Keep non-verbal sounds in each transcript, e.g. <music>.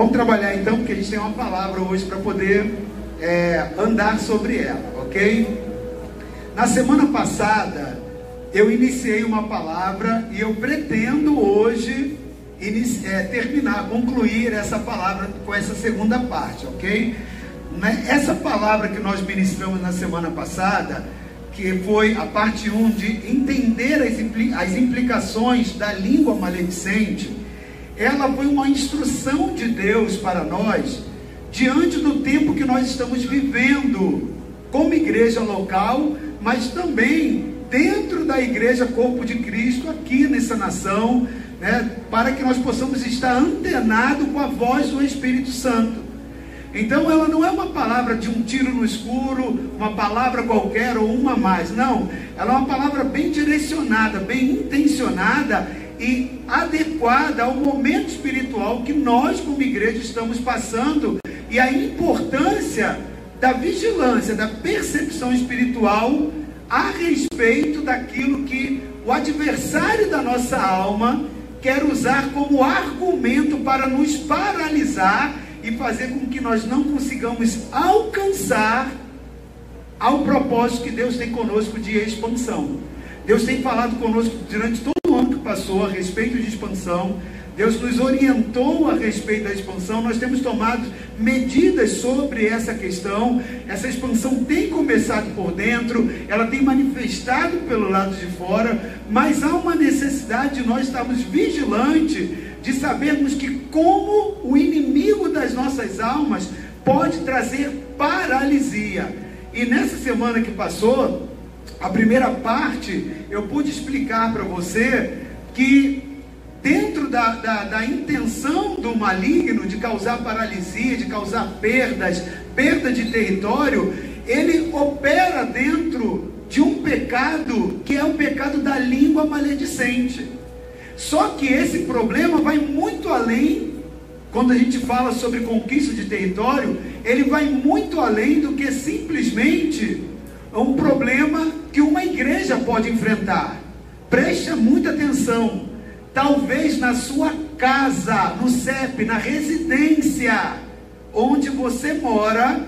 Vamos trabalhar então, porque a gente tem uma palavra hoje para poder é, andar sobre ela, ok? Na semana passada, eu iniciei uma palavra e eu pretendo hoje é, terminar, concluir essa palavra com essa segunda parte, ok? Né? Essa palavra que nós ministramos na semana passada, que foi a parte 1 de entender as implicações da língua maledicente, ela foi uma instrução de Deus para nós, diante do tempo que nós estamos vivendo, como igreja local, mas também dentro da igreja Corpo de Cristo, aqui nessa nação, né, para que nós possamos estar antenados com a voz do Espírito Santo. Então ela não é uma palavra de um tiro no escuro, uma palavra qualquer ou uma mais. Não, ela é uma palavra bem direcionada, bem intencionada e adequada ao momento espiritual que nós, como igreja, estamos passando e a importância da vigilância, da percepção espiritual a respeito daquilo que o adversário da nossa alma quer usar como argumento para nos paralisar e fazer com que nós não consigamos alcançar ao propósito que Deus tem conosco de expansão. Deus tem falado conosco durante todo passou a respeito de expansão. Deus nos orientou a respeito da expansão. Nós temos tomado medidas sobre essa questão. Essa expansão tem começado por dentro, ela tem manifestado pelo lado de fora, mas há uma necessidade de nós estarmos vigilantes de sabermos que como o inimigo das nossas almas pode trazer paralisia. E nessa semana que passou, a primeira parte, eu pude explicar para você que dentro da, da, da, intenção do maligno de causar paralisia, de causar perdas, perda de território, ele opera dentro de um pecado que é o pecado da língua maledicente. Só que esse problema vai muito além, quando a gente fala sobre conquista de território, ele vai muito além do que simplesmente um problema que uma igreja pode enfrentar. Preste muita atenção. Talvez na sua casa, no CEP, na residência onde você mora,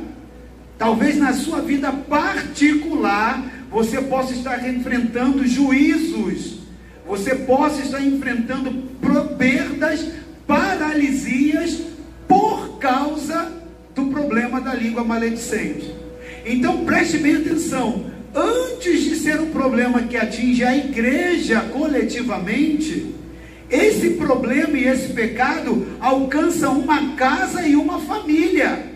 talvez na sua vida particular, você possa estar enfrentando juízos você possa estar enfrentando perdas, paralisias por causa do problema da língua maledicente. Então preste bem atenção. Antes de ser um problema que atinge a igreja coletivamente, esse problema e esse pecado alcança uma casa e uma família.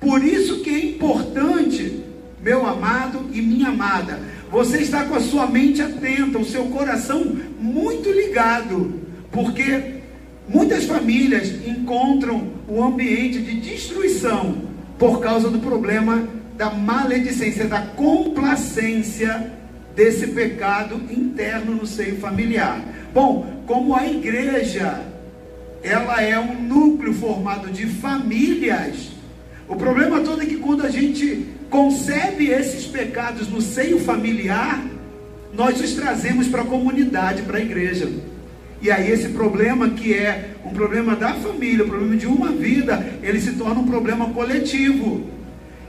Por isso que é importante, meu amado e minha amada, você está com a sua mente atenta, o seu coração muito ligado, porque muitas famílias encontram o ambiente de destruição por causa do problema da maledicência, da complacência desse pecado interno no seio familiar. Bom, como a igreja, ela é um núcleo formado de famílias. O problema todo é que quando a gente concebe esses pecados no seio familiar, nós os trazemos para a comunidade, para a igreja. E aí esse problema que é um problema da família, um problema de uma vida, ele se torna um problema coletivo.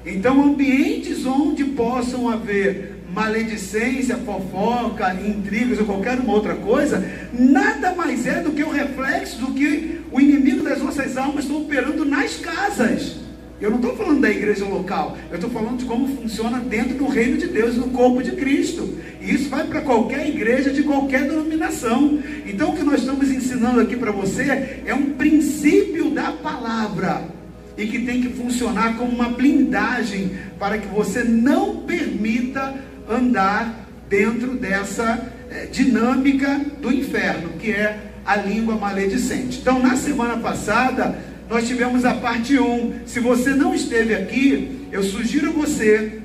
Então, ambientes onde possam haver maledicência, fofoca, intrigas ou qualquer uma outra coisa, nada mais é do que o reflexo do que o inimigo das nossas almas está operando nas casas. Eu não estou falando da igreja local, eu estou falando de como funciona dentro do reino de Deus, no corpo de Cristo. E isso vai para qualquer igreja de qualquer denominação. Então o que nós estamos ensinando aqui para você é um princípio da palavra e que tem que funcionar como uma blindagem para que você não permita andar dentro dessa é, dinâmica do inferno, que é a língua maledicente. Então, na semana passada, nós tivemos a parte 1. Se você não esteve aqui, eu sugiro a você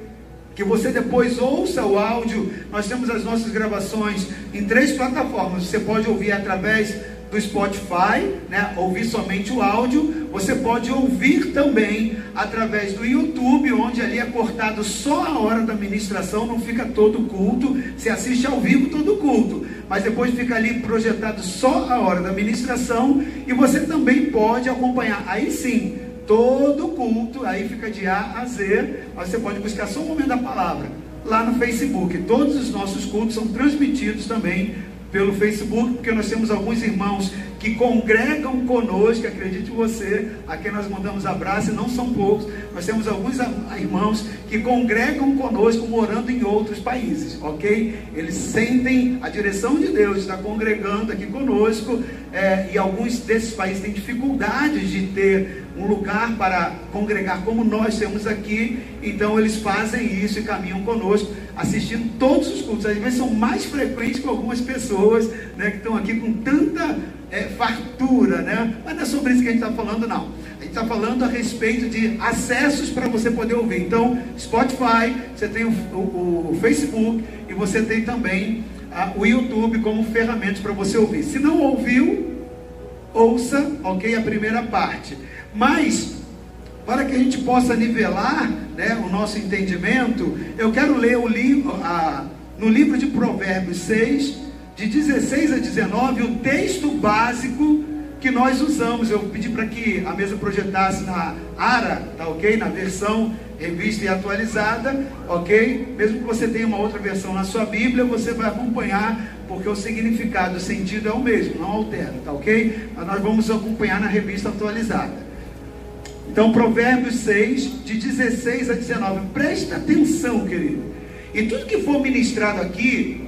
que você depois ouça o áudio. Nós temos as nossas gravações em três plataformas. Você pode ouvir através do Spotify, né, ouvir somente o áudio. Você pode ouvir também através do YouTube, onde ali é cortado só a hora da ministração, não fica todo culto. Você assiste ao vivo todo culto mas depois fica ali projetado só a hora da ministração e você também pode acompanhar. Aí sim, todo culto, aí fica de A a Z, mas você pode buscar só o momento da palavra lá no Facebook. Todos os nossos cultos são transmitidos também pelo Facebook, porque nós temos alguns irmãos que congregam conosco, acredite você, a quem nós mandamos abraço, e não são poucos, nós temos alguns irmãos que congregam conosco morando em outros países, ok? Eles sentem a direção de Deus, está congregando aqui conosco, é, e alguns desses países têm dificuldades de ter um lugar para congregar como nós temos aqui, então eles fazem isso e caminham conosco, assistindo todos os cultos. Às vezes são mais frequentes que algumas pessoas né, que estão aqui com tanta é, fartura, né? Mas não é sobre isso que a gente está falando, não. A gente está falando a respeito de acessos para você poder ouvir. Então, Spotify, você tem o, o, o Facebook e você tem também a, o YouTube como ferramentas para você ouvir. Se não ouviu, ouça, ok? A primeira parte. Mas, para que a gente possa nivelar né, o nosso entendimento, eu quero ler o livro, no livro de Provérbios 6, de 16 a 19, o texto básico que nós usamos. Eu pedi para que a mesa projetasse na ARA, tá ok? Na versão revista e atualizada, ok? Mesmo que você tenha uma outra versão na sua Bíblia, você vai acompanhar, porque o significado, o sentido é o mesmo, não altera, tá ok? Mas nós vamos acompanhar na revista atualizada. Então, Provérbios 6, de 16 a 19. Presta atenção, querido. E tudo que for ministrado aqui,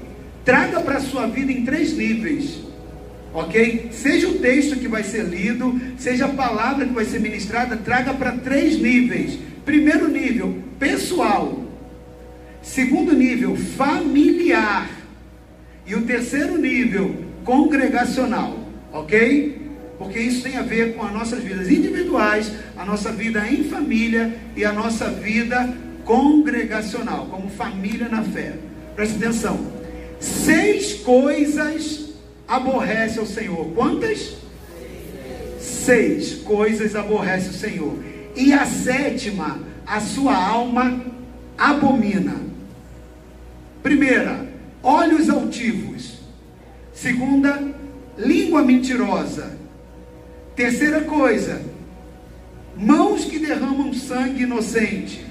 traga para a sua vida em três níveis. Ok? Seja o texto que vai ser lido, seja a palavra que vai ser ministrada, traga para três níveis. Primeiro nível, pessoal. Segundo nível, familiar. E o terceiro nível, congregacional. Ok? Porque isso tem a ver com as nossas vidas individuais, a nossa vida em família e a nossa vida congregacional, como família na fé. Preste atenção. Seis coisas aborrece o Senhor. Quantas? Seis coisas aborrece o Senhor. E a sétima, a sua alma abomina. Primeira, olhos altivos. Segunda, língua mentirosa. Terceira coisa, mãos que derramam sangue inocente.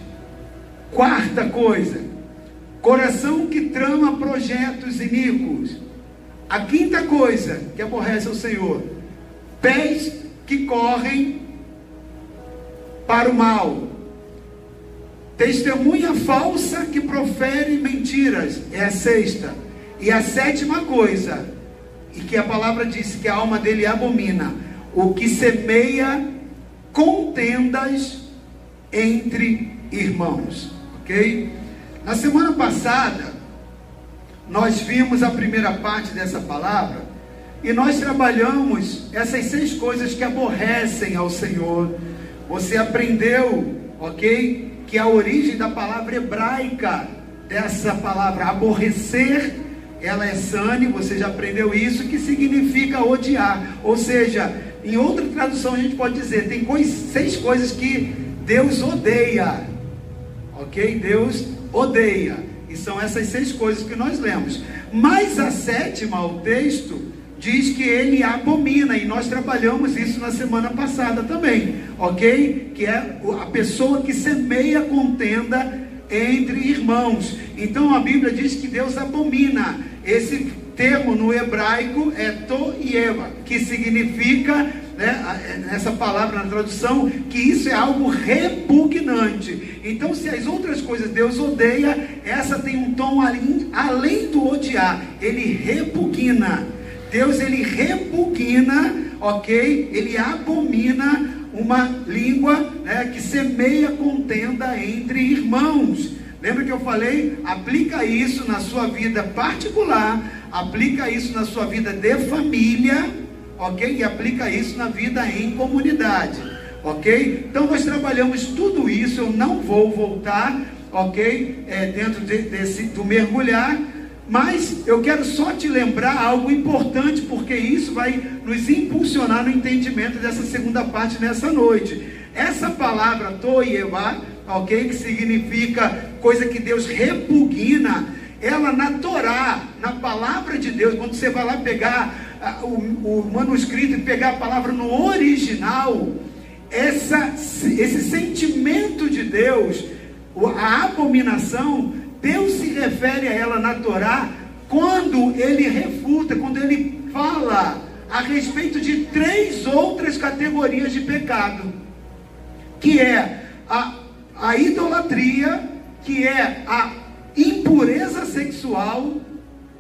Quarta coisa, coração que trama projetos iníquos. A quinta coisa que aborrece o Senhor, pés que correm para o mal. Testemunha falsa que profere mentiras, é a sexta. E a sétima coisa, e que a palavra diz que a alma dele abomina, o que semeia contendas entre irmãos. Ok? Na semana passada, nós vimos a primeira parte dessa palavra e nós trabalhamos essas seis coisas que aborrecem ao Senhor. Você aprendeu, ok? Que a origem da palavra hebraica dessa palavra aborrecer, ela é sane, você já aprendeu isso, que significa odiar. Ou seja, em outra tradução a gente pode dizer, tem seis coisas que Deus odeia. Ok? Deus odeia. E são essas seis coisas que nós lemos. Mas a sétima, o texto, diz que ele abomina, e nós trabalhamos isso na semana passada também, ok? Que é a pessoa que semeia contenda entre irmãos. Então a Bíblia diz que Deus abomina. Esse termo no hebraico é toieva, que significa né, nessa palavra na tradução, que isso é algo repugnante. Então, se as outras coisas Deus odeia, essa tem um tom além, além do odiar, ele repugna. Deus ele repugna, ok? Ele abomina uma língua né, que semeia contenda entre irmãos. Lembra que eu falei? Aplica isso na sua vida particular, aplica isso na sua vida de família ok? E aplica isso na vida em comunidade, ok? Então nós trabalhamos tudo isso, eu não vou voltar, ok? É, dentro de, desse, do mergulhar, mas eu quero só te lembrar algo importante, porque isso vai nos impulsionar no entendimento dessa segunda parte nessa noite. Essa palavra toieva, ok? Que significa coisa que Deus repugna, ela na Torá, na palavra de Deus, quando você vai lá pegar o, o, manuscrito e pegar a palavra no original, essa, esse sentimento de Deus, a abominação, Deus se refere a ela na Torá quando ele refuta, quando ele fala a respeito de três outras categorias de pecado, que é a, a idolatria, que é a impureza sexual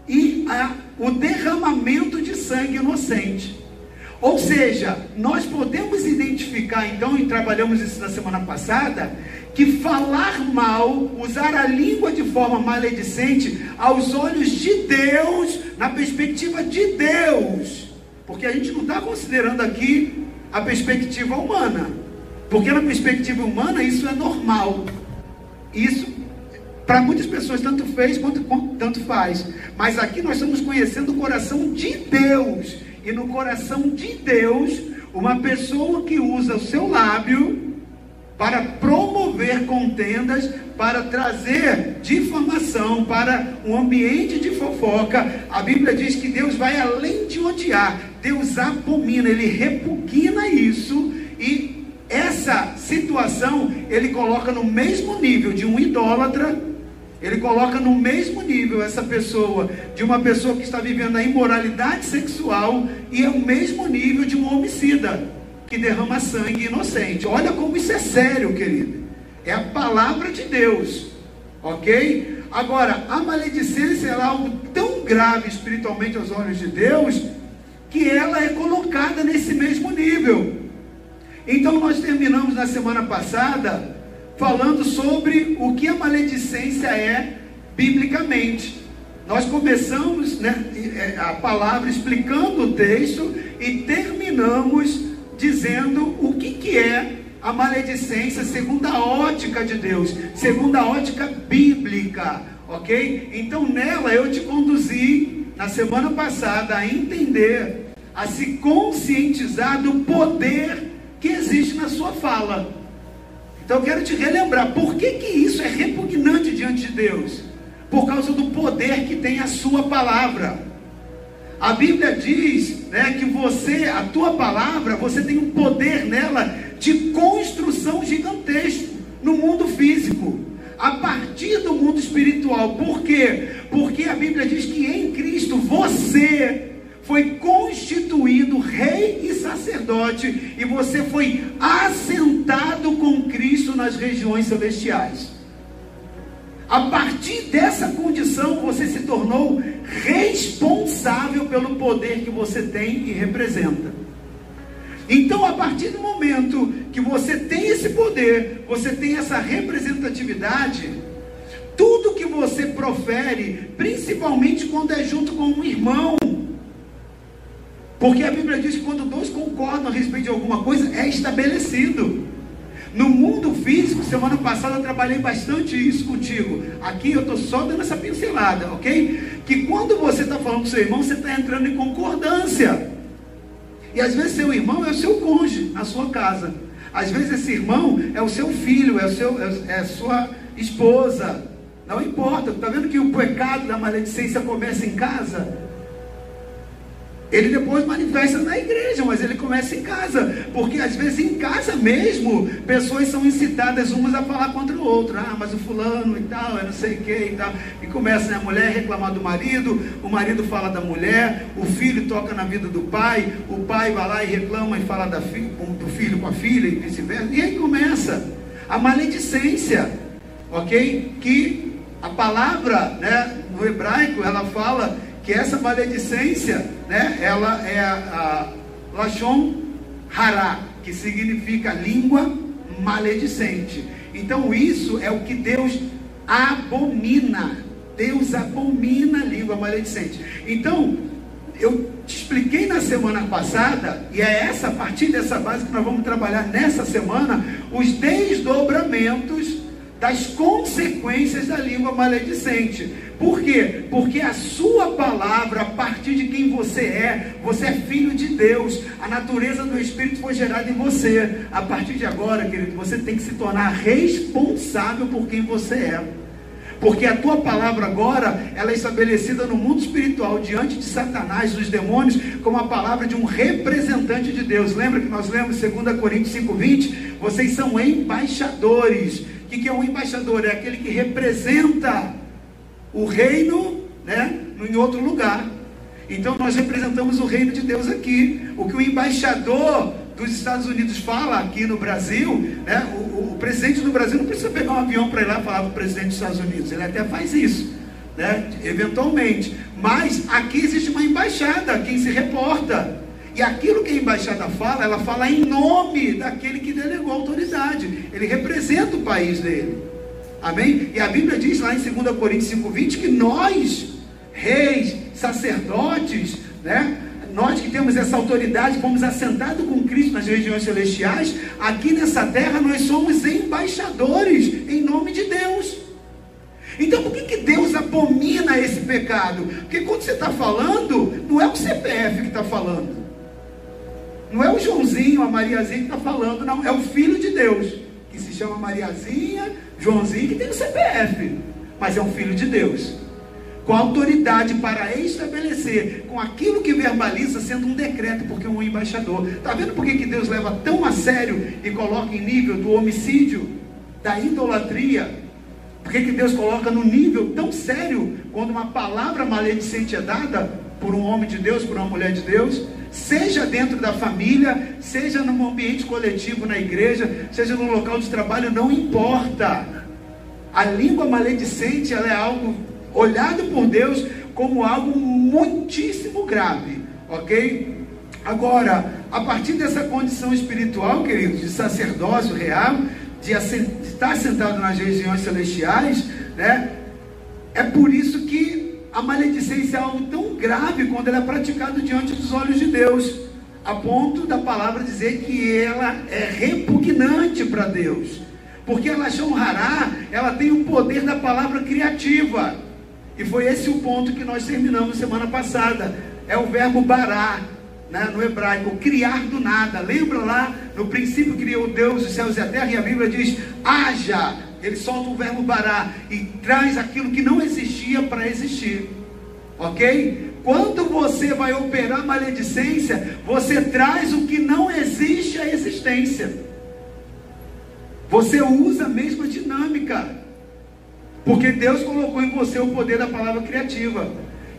e a, o derramamento de sangue inocente. Ou seja, nós podemos identificar então, e trabalhamos isso na semana passada, que falar mal, usar a língua de forma maledicente, aos olhos de Deus, na perspectiva de Deus, porque a gente não está considerando aqui a perspectiva humana, porque na perspectiva humana isso é normal, isso para muitas pessoas tanto fez quanto tanto faz, mas aqui nós estamos conhecendo o coração de Deus, e no coração de Deus, uma pessoa que usa o seu lábio para promover contendas, para trazer difamação, para um ambiente de fofoca. A Bíblia diz que Deus vai além de odiar, Deus abomina, ele repugna isso e essa situação ele coloca no mesmo nível de um idólatra, ele coloca no mesmo nível essa pessoa de uma pessoa que está vivendo a imoralidade sexual e é o mesmo nível de um homicida que derrama sangue inocente. Olha como isso é sério, querido. É a palavra de Deus. Ok? Agora, a maledicência é algo tão grave espiritualmente aos olhos de Deus que ela é colocada nesse mesmo nível. Então, nós terminamos na semana passada falando sobre o que a maledicência é biblicamente. Nós começamos né, é, a palavra explicando o texto e terminamos dizendo o que, que é a maledicência segundo a ótica de Deus, segundo a ótica bíblica, ok? Então nela eu te conduzi na semana passada a entender, a se conscientizar do poder que existe na sua fala. Então eu quero te relembrar, por que, que isso é repugnante diante de Deus? Por causa do poder que tem a sua palavra. A Bíblia diz né, que você, a tua palavra, você tem um poder nela de construção gigantesco no mundo físico, a partir do mundo espiritual. Por quê? Porque a Bíblia diz que em Cristo você foi constituído rei e sacerdote e você foi assentado com Cristo nas regiões celestiais. A partir dessa condição, você se tornou responsável pelo poder que você tem e representa. Então, a partir do momento que você tem esse poder, você tem essa representatividade, tudo que você profere, principalmente quando é junto com um irmão, porque a Bíblia diz que quando dois concordam a respeito de alguma coisa, é estabelecido. No mundo físico, semana passada eu trabalhei bastante isso contigo. Aqui eu estou só dando essa pincelada, ok? Que quando você está falando com seu irmão, você está entrando em concordância. E às vezes seu irmão é o seu cônjuge na sua casa. Às vezes esse irmão é o seu filho, é, o seu, é, é a sua esposa. Não importa. Está vendo que o pecado da maledicência começa em casa? Ele depois manifesta na igreja, mas ele começa em casa, porque às vezes em casa mesmo, pessoas são incitadas umas a falar contra o outro. Ah, mas o fulano e tal, eu não sei o que e tal. E começa né, a mulher reclamar do marido, o marido fala da mulher, o filho toca na vida do pai, o pai vai lá e reclama e fala da fi, do filho com a filha e vice-versa. E aí começa a maledicência, ok? Que a palavra né, no hebraico ela fala que essa maledicência, né, ela é a, a Hará, que significa língua maledicente. Então isso é o que Deus abomina. Deus abomina a língua maledicente. Então, eu te expliquei na semana passada, e é essa, a partir dessa base que nós vamos trabalhar nessa semana, os desdobramentos das consequências da língua maledicente. Por quê? Porque a sua palavra, a partir de quem você é, você é filho de Deus. A natureza do Espírito foi gerada em você. A partir de agora, querido, você tem que se tornar responsável por quem você é. Porque a tua palavra agora, ela é estabelecida no mundo espiritual, diante de Satanás, dos demônios, como a palavra de um representante de Deus. Lembra que nós lemos 2 Coríntios 5,20? Vocês são embaixadores. O que é um embaixador? É aquele que representa o reino né, em outro lugar. Então nós representamos o reino de Deus aqui. O que o embaixador dos Estados Unidos fala aqui no Brasil, né, o, o presidente do Brasil não precisa pegar um avião para ir lá falar para o presidente dos Estados Unidos. Ele até faz isso, né, eventualmente. Mas aqui existe uma embaixada, quem se reporta. E aquilo que a embaixada fala, ela fala em nome daquele que delegou a autoridade. Ele representa o país dele. Amém? E a Bíblia diz lá em 2 Coríntios 5,20 que nós, reis, sacerdotes, né? Nós que temos essa autoridade, fomos assentados com Cristo nas regiões celestiais, aqui nessa terra nós somos embaixadores em nome de Deus. Então por que, que Deus abomina esse pecado? Porque quando você está falando, não é o CPF que está falando. Não é o Joãozinho, a Mariazinha que está falando, não. É o Filho de Deus, que se chama Mariazinha, Joãozinho, que tem o CPF. Mas é um Filho de Deus com autoridade para estabelecer, com aquilo que verbaliza sendo um decreto, porque é um embaixador. Está vendo por que Deus leva tão a sério e coloca em nível do homicídio, da idolatria? Por que Deus coloca no nível tão sério quando uma palavra maledicente é dada por um homem de Deus, por uma mulher de Deus? Seja dentro da família, seja num ambiente coletivo na igreja, seja no local de trabalho, não importa. A língua maledicente ela é algo olhado por Deus como algo muitíssimo grave, ok? Agora, a partir dessa condição espiritual, queridos, de sacerdócio real, de estar sentado nas regiões celestiais, né? É por isso que a maledicência é algo tão grave quando ela é praticada diante dos olhos de Deus, a ponto da palavra dizer que ela é repugnante para Deus, porque ela honrará, ela tem o poder da palavra criativa. E foi esse o ponto que nós terminamos semana passada. É o verbo bará, né, no hebraico, criar do nada. Lembra lá, no princípio criou Deus os céus e a terra, e a Bíblia diz: haja. Ele solta o verbo bará e traz aquilo que não existia para existir. Ok? Quando você vai operar maledicência, você traz o que não existe à existência. Você usa a mesma dinâmica. Porque Deus colocou em você o poder da palavra criativa.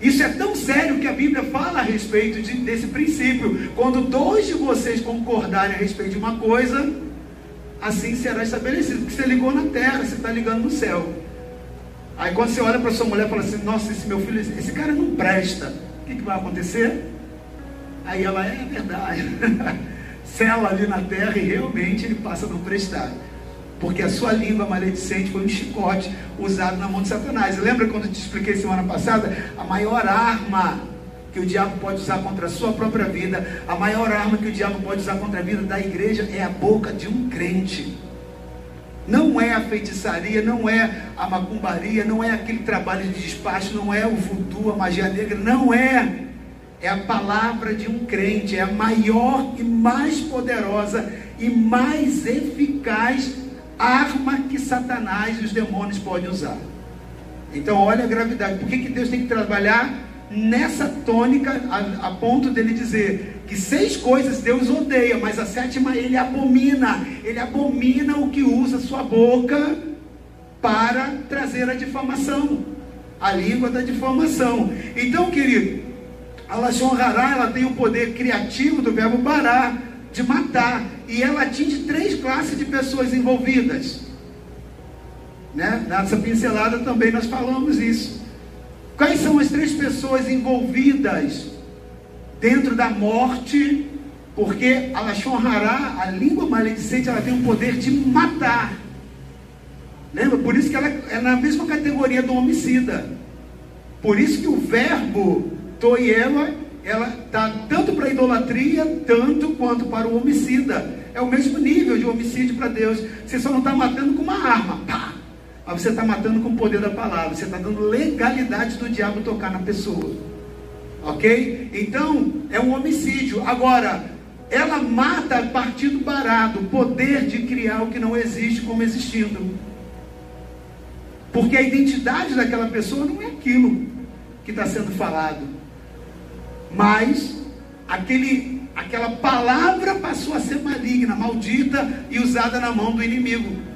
Isso é tão sério que a Bíblia fala a respeito de, desse princípio. Quando dois de vocês concordarem a respeito de uma coisa, assim será estabelecido. Porque você ligou na terra, você está ligando no céu. Aí quando você olha para sua mulher e fala assim, nossa, esse meu filho, esse cara não presta. O que, que vai acontecer? Aí ela, é verdade. <laughs> Sela ali na terra e realmente ele passa a não prestar. Porque a sua língua maledicente foi um chicote usado na mão de Satanás. Lembra quando eu te expliquei semana passada? A maior arma que o diabo pode usar contra a sua própria vida, a maior arma que o diabo pode usar contra a vida da igreja é a boca de um crente. Não é a feitiçaria, não é a macumbaria, não é aquele trabalho de despacho, não é o voodoo, a magia negra, não é. É a palavra de um crente, é a maior e mais poderosa e mais eficaz arma que Satanás e os demônios podem usar. Então, olha a gravidade. Por que, que Deus tem que trabalhar nessa tônica a, a, ponto dele dizer que seis coisas Deus odeia, mas a sétima ele abomina. Ele abomina o que usa sua boca para trazer a difamação, a língua da difamação. Então, querido, a Lashon Hará, ela tem o poder criativo do verbo bará de matar. E ela atinge três classes de pessoas envolvidas. Né? Nessa pincelada também nós falamos isso. Quais são as três pessoas envolvidas dentro da morte? Porque a Lashon Hará, a língua maledicente, ela tem o poder de matar. Lembra? Por isso que ela é na mesma categoria do homicida. Por isso que o verbo toiela ela está tanto para a idolatria, tanto quanto para o homicida. É o mesmo nível de homicídio para Deus. Você só não está matando com uma arma, pá. Mas você está matando com o poder da palavra. Você está dando legalidade do diabo tocar na pessoa. Ok? Então, é um homicídio. Agora, ela mata a partir do barato, o poder de criar o que não existe como existindo. Porque a identidade daquela pessoa não é aquilo que está sendo falado. Mas aquele, aquela palavra passou a ser maligna, maldita e usada na mão do inimigo.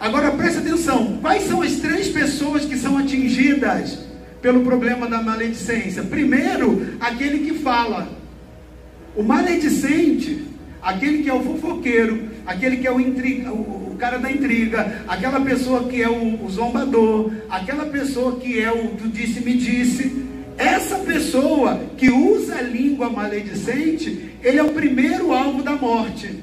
Agora preste atenção: quais são as três pessoas que são atingidas pelo problema da maledicência? Primeiro, aquele que fala. O maledicente, aquele que é o fofoqueiro, aquele que é o, intriga, o, o cara da intriga, aquela pessoa que é o, o zombador, aquela pessoa que é o do disse-me-disse. Essa pessoa que usa a língua maledicente, ele é o primeiro alvo da morte.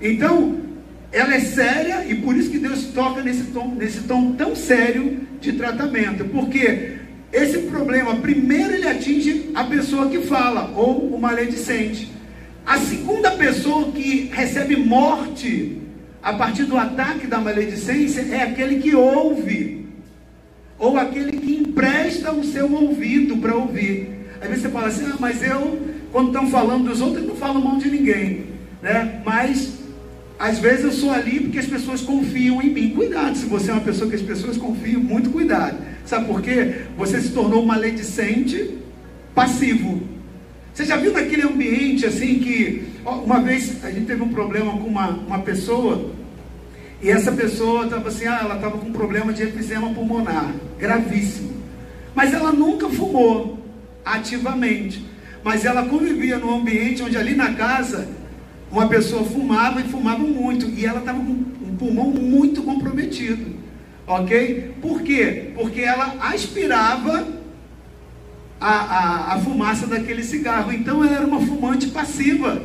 Então, ela é séria e por isso que Deus toca nesse tom, nesse tom tão sério de tratamento. Porque esse problema, primeiro ele atinge a pessoa que fala, ou o maledicente. A segunda pessoa que recebe morte a partir do ataque da maledicência é aquele que ouve, ou aquele que empresta o seu ouvido para ouvir. Às vezes você fala assim, ah, mas eu, quando estão falando dos outros, não falo mal de ninguém, né? Mas às vezes eu sou ali porque as pessoas confiam em mim. Cuidado, se você é uma pessoa que as pessoas confiam, muito cuidado. Sabe por quê? Você se tornou maledicente passivo. Você já viu naquele ambiente assim que. Uma vez a gente teve um problema com uma, uma pessoa, e essa pessoa estava assim, ah, ela estava com um problema de efizema pulmonar, gravíssimo. Mas ela nunca fumou ativamente. Mas ela convivia num ambiente onde ali na casa uma pessoa fumava e fumava muito. E ela estava com um pulmão muito comprometido. Ok? Por quê? Porque ela aspirava a, a, a fumaça daquele cigarro. Então ela era uma fumante passiva.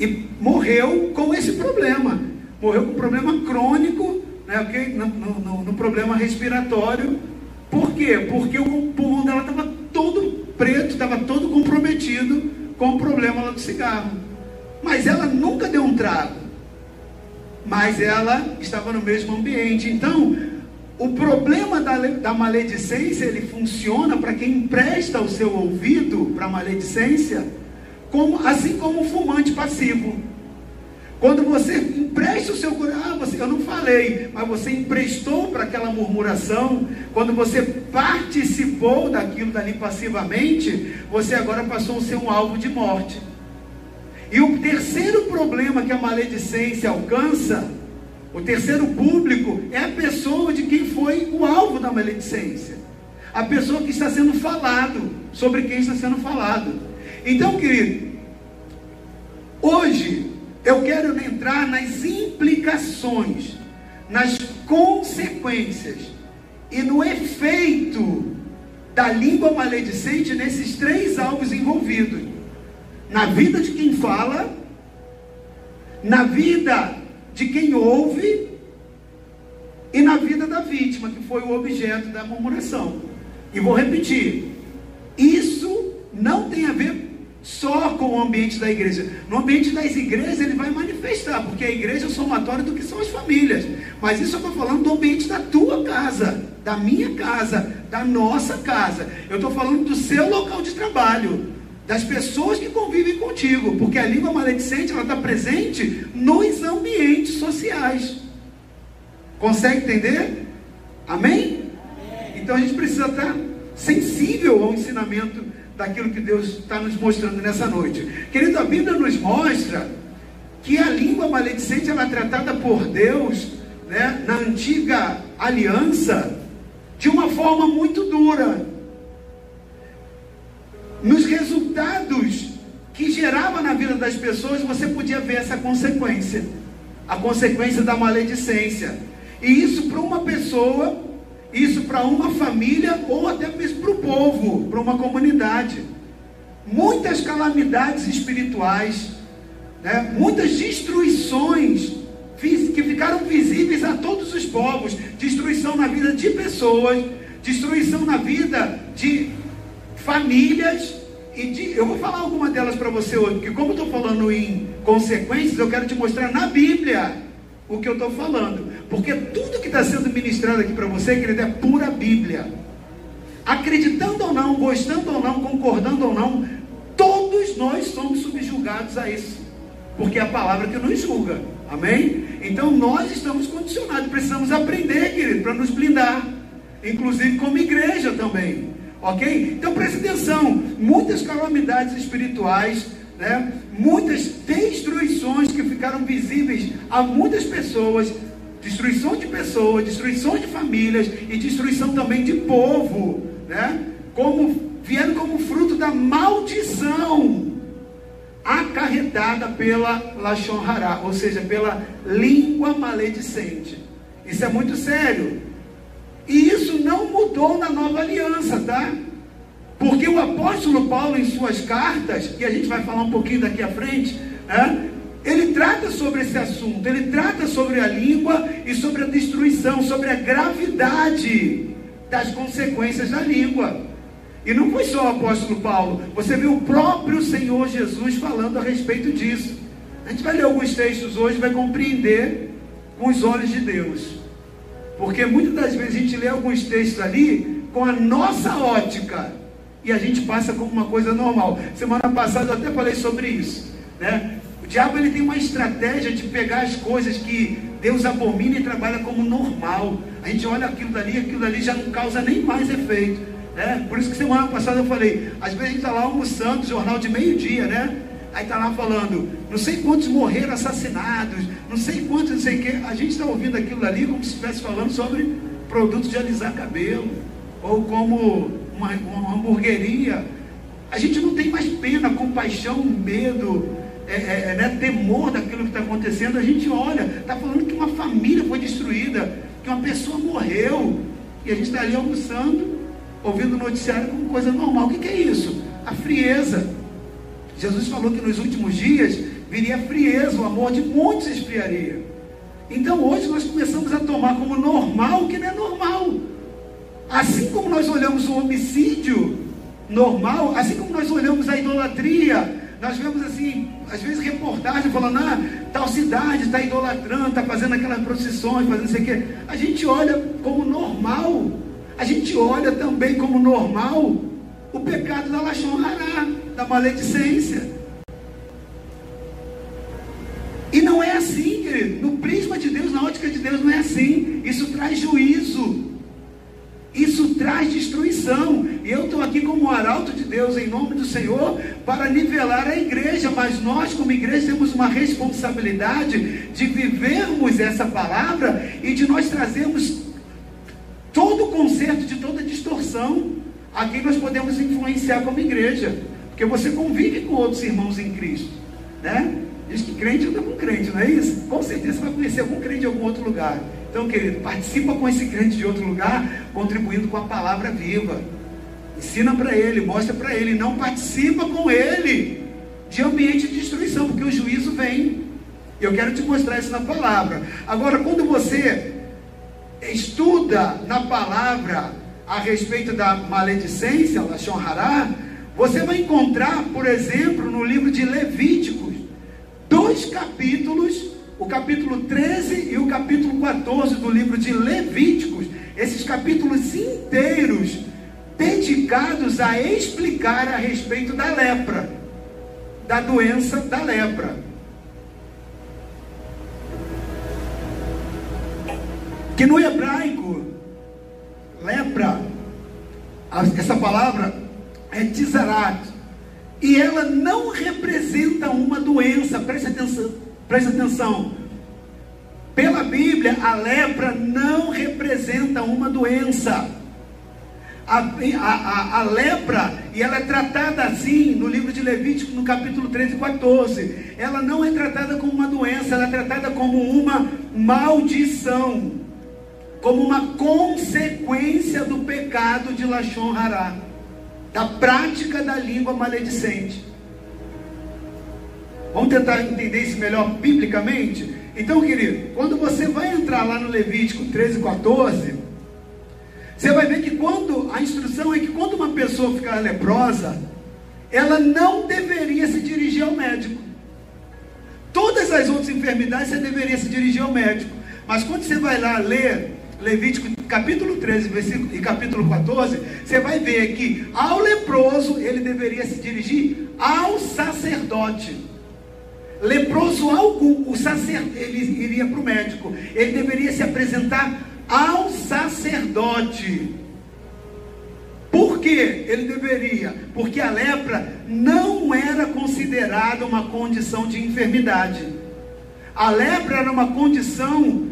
E morreu com esse problema. Morreu com problema crônico, né, okay? no, no, no problema respiratório. Por quê? Porque o pulmão dela estava todo preto, estava todo comprometido com o problema do cigarro. Mas ela nunca deu um trago mas ela estava no mesmo ambiente. Então, o problema da, da maledicência, ele funciona para quem empresta o seu ouvido para a maledicência, como, assim como o fumante passivo. Quando você empresta o seu coração, ah, você, eu não falei, mas você emprestou para aquela murmuração, quando você participou daquilo dali passivamente, você agora passou a ser um alvo de morte. E o terceiro problema que a maledicência alcança, o terceiro público, é a pessoa de quem foi o alvo da maledicência. A pessoa que está sendo falado, sobre quem está sendo falado. Então, querido, hoje eu quero entrar nas implicações, nas consequências e no efeito da língua maledicente nesses três alvos envolvidos na vida de quem fala, na vida de quem ouve e na vida da vítima, que foi o objeto da murmuração. E vou repetir: isso não tem a ver só com o ambiente da igreja. No ambiente das igrejas ele vai manifestar, porque a igreja é o somatório do que são as famílias. Mas isso eu estou falando do ambiente da tua casa, da minha casa, da nossa casa. Eu estou falando do seu local de trabalho das pessoas que convivem contigo, porque a língua maledicente ela está presente nos ambientes sociais. Consegue entender? Amém? Então a gente precisa estar sensível ao ensinamento daquilo que Deus está nos mostrando nessa noite. Querido, a Bíblia nos mostra que a língua maledicente ela é tratada por Deus né, na antiga aliança de uma forma muito dura nos resultados que gerava na vida das pessoas, você podia ver essa consequência. A consequência da maledicência. E isso para uma pessoa, isso para uma família, ou até mesmo para o povo, para uma comunidade. Muitas calamidades espirituais, né? muitas destruições que ficaram visíveis a todos os povos destruição na vida de pessoas, destruição na vida de famílias. E de, eu vou falar alguma delas para você hoje, porque como eu estou falando em consequências, eu quero te mostrar na Bíblia o que eu estou falando. Porque tudo que está sendo ministrado aqui para você, querido, é pura Bíblia. Acreditando ou não, gostando ou não, concordando ou não, todos nós somos subjugados a isso. porque é a palavra que nos julga. Amém? Então nós estamos condicionados, precisamos aprender, querido, para nos blindar, inclusive como igreja também. Ok? Então preste atenção: muitas calamidades espirituais, né? muitas destruições que ficaram visíveis a muitas pessoas destruição de pessoas, destruição de famílias e destruição também de povo, né? Como vieram como fruto da maldição acarretada pela Lashon Hará, ou seja, pela língua maledicente. Isso é muito sério. E isso não mudou na nova aliança, tá? Porque o apóstolo Paulo, em suas cartas, que a gente vai falar um pouquinho daqui à frente, né? ele trata sobre esse assunto, ele trata sobre a língua e sobre a destruição, sobre a gravidade das consequências da língua. E não foi só o apóstolo Paulo, você viu o próprio Senhor Jesus falando a respeito disso. A gente vai ler alguns textos hoje vai compreender com os olhos de Deus. Porque muitas das vezes a gente lê alguns textos ali com a nossa ótica e a gente passa como uma coisa normal. Semana passada eu até falei sobre isso. Né? O diabo ele tem uma estratégia de pegar as coisas que Deus abomina e trabalha como normal. A gente olha aquilo dali, aquilo dali já não causa nem mais efeito. Né? Por isso que semana passada eu falei, às vezes a gente está lá almoçando, jornal de meio-dia, né? Aí está lá falando, não sei quantos morreram assassinados, não sei quantos, não sei o quê. A gente está ouvindo aquilo ali como se estivesse falando sobre produtos de alisar cabelo, ou como uma, uma hamburgueria. A gente não tem mais pena, compaixão, medo, é, é, é né, temor daquilo que está acontecendo. A gente olha, está falando que uma família foi destruída, que uma pessoa morreu, e a gente está ali almoçando ouvindo o noticiário como coisa normal. O que, que é isso? A frieza. Jesus falou que nos últimos dias viria frieza, o amor de muitos esfriaria. Então hoje nós começamos a tomar como normal o que não é normal. Assim como nós olhamos o homicídio normal, assim como nós olhamos a idolatria, nós vemos assim, às vezes reportagem falando, ah, tal cidade está idolatrando, está fazendo aquelas procissões, fazendo isso aqui. A gente olha como normal a gente olha também como normal o pecado da Lachon Hará, da maledicência. E não é assim, querido. No prisma de Deus, na ótica de Deus, não é assim. Isso traz juízo. Isso traz destruição. E eu estou aqui como arauto de Deus, em nome do Senhor, para nivelar a igreja. Mas nós, como igreja, temos uma responsabilidade de vivermos essa palavra e de nós trazermos todo o conserto de toda distorção a quem nós podemos influenciar como igreja. Porque você convive com outros irmãos em Cristo. Né? Diz que crente anda com crente, não é isso? Com certeza você vai conhecer algum crente de algum outro lugar. Então, querido, participa com esse crente de outro lugar, contribuindo com a palavra viva. Ensina para ele, mostra para ele. Não participa com ele de ambiente de destruição, porque o juízo vem. Eu quero te mostrar isso na palavra. Agora, quando você estuda na palavra a respeito da maledicência, Lashon Hará, você vai encontrar, por exemplo, no livro de Levíticos, dois capítulos, o capítulo 13 e o capítulo 14 do livro de Levíticos, esses capítulos inteiros dedicados a explicar a respeito da lepra, da doença da lepra. Que no hebraico, lepra, essa palavra é tizarat, e ela não representa uma doença, preste atenção, preste atenção. Pela Bíblia, a lepra não representa uma doença. A, a, a, lepra, e ela é tratada assim no livro de Levítico, no capítulo 13 e 14. Ela não é tratada como uma doença, ela é tratada como uma maldição como uma consequência do pecado de Lachon Hará, da prática da língua maledicente. Vamos tentar entender isso melhor biblicamente? Então, querido, quando você vai entrar lá no Levítico 13, 14, você vai ver que quando a instrução é que quando uma pessoa ficar leprosa, ela não deveria se dirigir ao médico. Todas as outras enfermidades você deveria se dirigir ao médico. Mas quando você vai lá ler Levítico capítulo 13 versículo, e capítulo 14, você vai ver que ao leproso ele deveria se dirigir ao sacerdote. leproso algum, o sacerdote, ele iria para o médico, ele deveria se apresentar ao sacerdote. Por que ele deveria? Porque a lepra não era considerada uma condição de enfermidade. A lepra era uma condição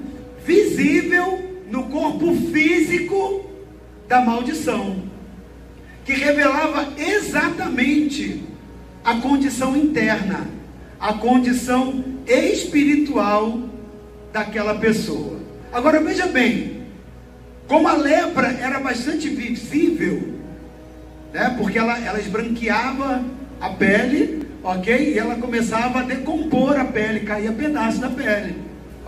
visível no corpo físico da maldição, que revelava exatamente a condição interna, a condição espiritual daquela pessoa. Agora veja bem, como a lepra era bastante visível, né, porque ela, ela esbranqueava a pele, ok? E ela começava a decompor a pele, caía pedaço da pele,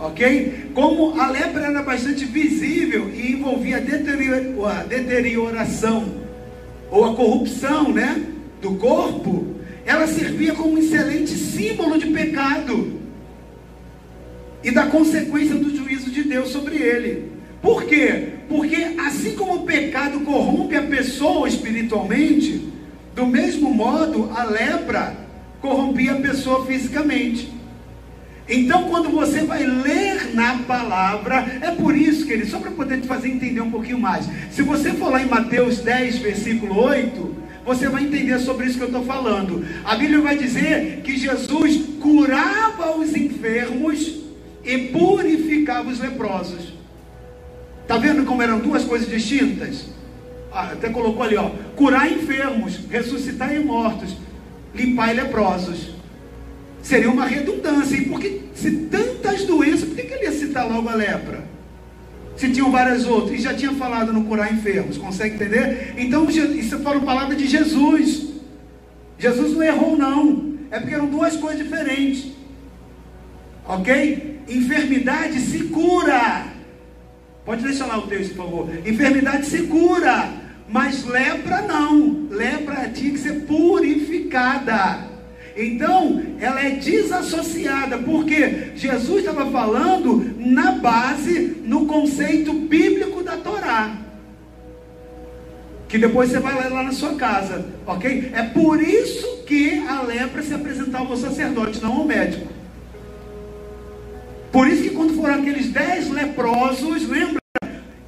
ok? Como a lepra era bastante visível e envolvia a deterioração ou a corrupção, né, do corpo, ela servia como um excelente símbolo de pecado e da consequência do juízo de Deus sobre ele. Por quê? Porque assim como o pecado corrompe a pessoa espiritualmente, do mesmo modo a lepra corrompia a pessoa fisicamente. Então, quando você vai ler na palavra, é por isso, querido, só para poder te fazer entender um pouquinho mais. Se você for lá em Mateus 10, versículo 8, você vai entender sobre isso que eu estou falando. A Bíblia vai dizer que Jesus curava os enfermos e purificava os leprosos. Está vendo como eram duas coisas distintas? Ah, até colocou ali, ó, curar enfermos, ressuscitar mortos, limpar leprosos. Seria uma redundância, porque se tantas doenças, por que, que ele ia citar logo a lepra? Se tinham várias outras, e já tinha falado no curar enfermos, consegue entender? Então, isso fala palavra de Jesus. Jesus não errou, não. É porque eram duas coisas diferentes. Ok? Enfermidade se cura. Pode deixar lá o texto, por favor. Enfermidade se cura, mas lepra não. Lepra tinha que ser purificada. Então, ela é desassociada, porque Jesus estava falando na base, no conceito bíblico da Torá. Que depois você vai ler lá na sua casa, ok? É por isso que a lepra se apresentava ao sacerdote, não ao médico. Por isso que quando foram aqueles dez leprosos, lembra?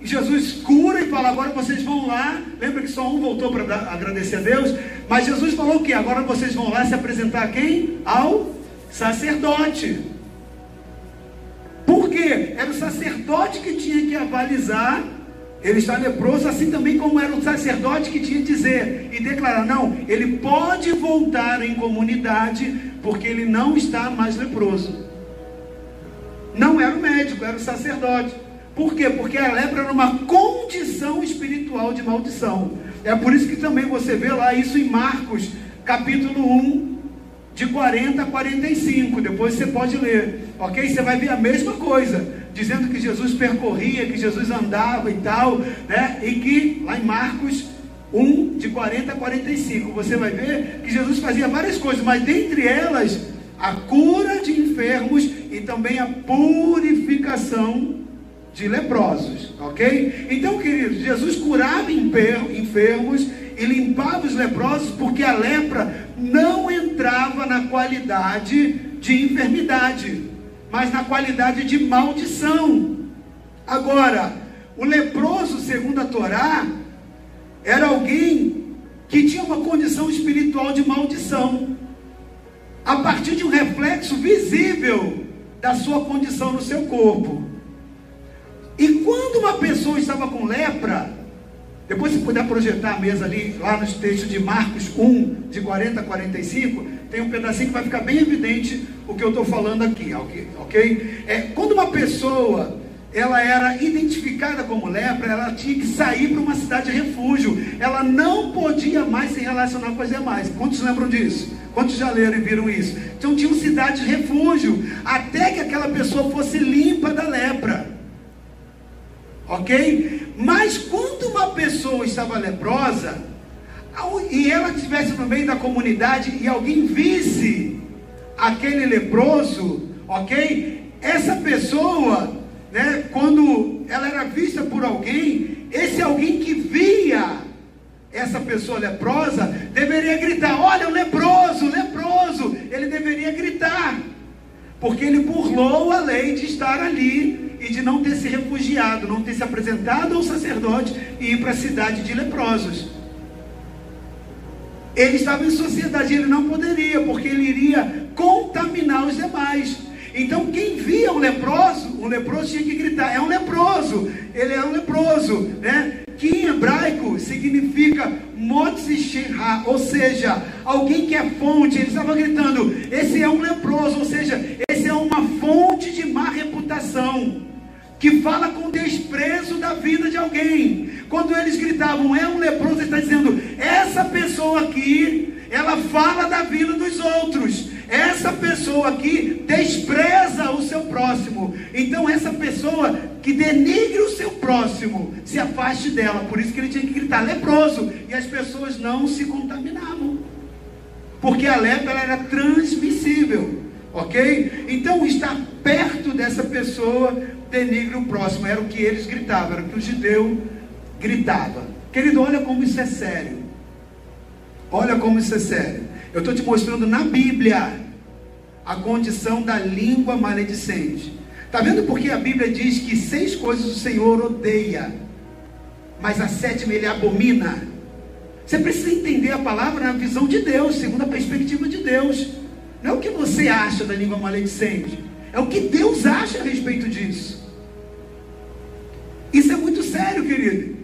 Jesus cura e fala: agora vocês vão lá. Lembra que só um voltou para agradecer a Deus? Mas Jesus falou o que? Agora vocês vão lá se apresentar a quem? Ao sacerdote. Por quê? Era o sacerdote que tinha que avalizar. Ele está leproso, assim também como era o sacerdote que tinha que dizer e declarar: não, ele pode voltar em comunidade, porque ele não está mais leproso. Não era o médico, era o sacerdote. Por quê? Porque a lepra era uma condição espiritual de maldição. É por isso que também você vê lá isso em Marcos, capítulo 1, de 40 a 45. Depois você pode ler, ok? Você vai ver a mesma coisa, dizendo que Jesus percorria, que Jesus andava e tal, né? E que lá em Marcos 1, de 40 a 45, você vai ver que Jesus fazia várias coisas, mas dentre elas, a cura de enfermos e também a purificação de leprosos, ok? Então, queridos, Jesus curava enfermos e limpava os leprosos porque a lepra não entrava na qualidade de enfermidade, mas na qualidade de maldição. Agora, o leproso, segundo a Torá, era alguém que tinha uma condição espiritual de maldição, a partir de um reflexo visível da sua condição no seu corpo. E quando uma pessoa estava com lepra, depois se puder projetar a mesa ali, lá nos textos de Marcos 1, de 40 a 45, tem um pedacinho que vai ficar bem evidente o que eu estou falando aqui, ok? É, quando uma pessoa ela era identificada como lepra, ela tinha que sair para uma cidade de refúgio. Ela não podia mais se relacionar com as demais. Quantos lembram disso? Quantos já leram e viram isso? Então tinham cidades de refúgio, até que aquela pessoa fosse limpa da lepra. Ok? Mas quando uma pessoa estava leprosa, e ela estivesse no meio da comunidade e alguém visse aquele leproso, ok? Essa pessoa, né, quando ela era vista por alguém, esse alguém que via essa pessoa leprosa deveria gritar: Olha, o leproso, leproso. Ele deveria gritar. Porque ele burlou a lei de estar ali e de não ter se refugiado, não ter se apresentado ao sacerdote e ir para a cidade de leprosos. Ele estava em sociedade, ele não poderia, porque ele iria contaminar os demais. Então, quem via um leproso, o leproso tinha que gritar: é um leproso, ele é um leproso, né? Que em hebraico significa Motzishenha, ou seja, alguém que é fonte. Ele estava gritando: esse é um leproso, ou seja, esse é uma fonte de má reputação que fala com desprezo da vida de alguém. Quando eles gritavam, é um leproso, ele está dizendo, essa pessoa aqui, ela fala da vida dos outros. Essa pessoa aqui despreza o seu próximo. Então, essa pessoa que denigre o seu próximo, se afaste dela. Por isso que ele tinha que gritar leproso. E as pessoas não se contaminavam. Porque a lepra era transmissível. Ok? Então, estar perto dessa pessoa denigre o próximo. Era o que eles gritavam, era o que o judeu gritava. Querido, olha como isso é sério. Olha como isso é sério. Eu estou te mostrando na Bíblia a condição da língua maledicente. Está vendo porque a Bíblia diz que seis coisas o Senhor odeia, mas a sétima ele abomina? Você precisa entender a palavra na visão de Deus, segundo a perspectiva de Deus. Não é o que você acha da língua maledicente, é o que Deus acha a respeito disso. Isso é muito sério, querido.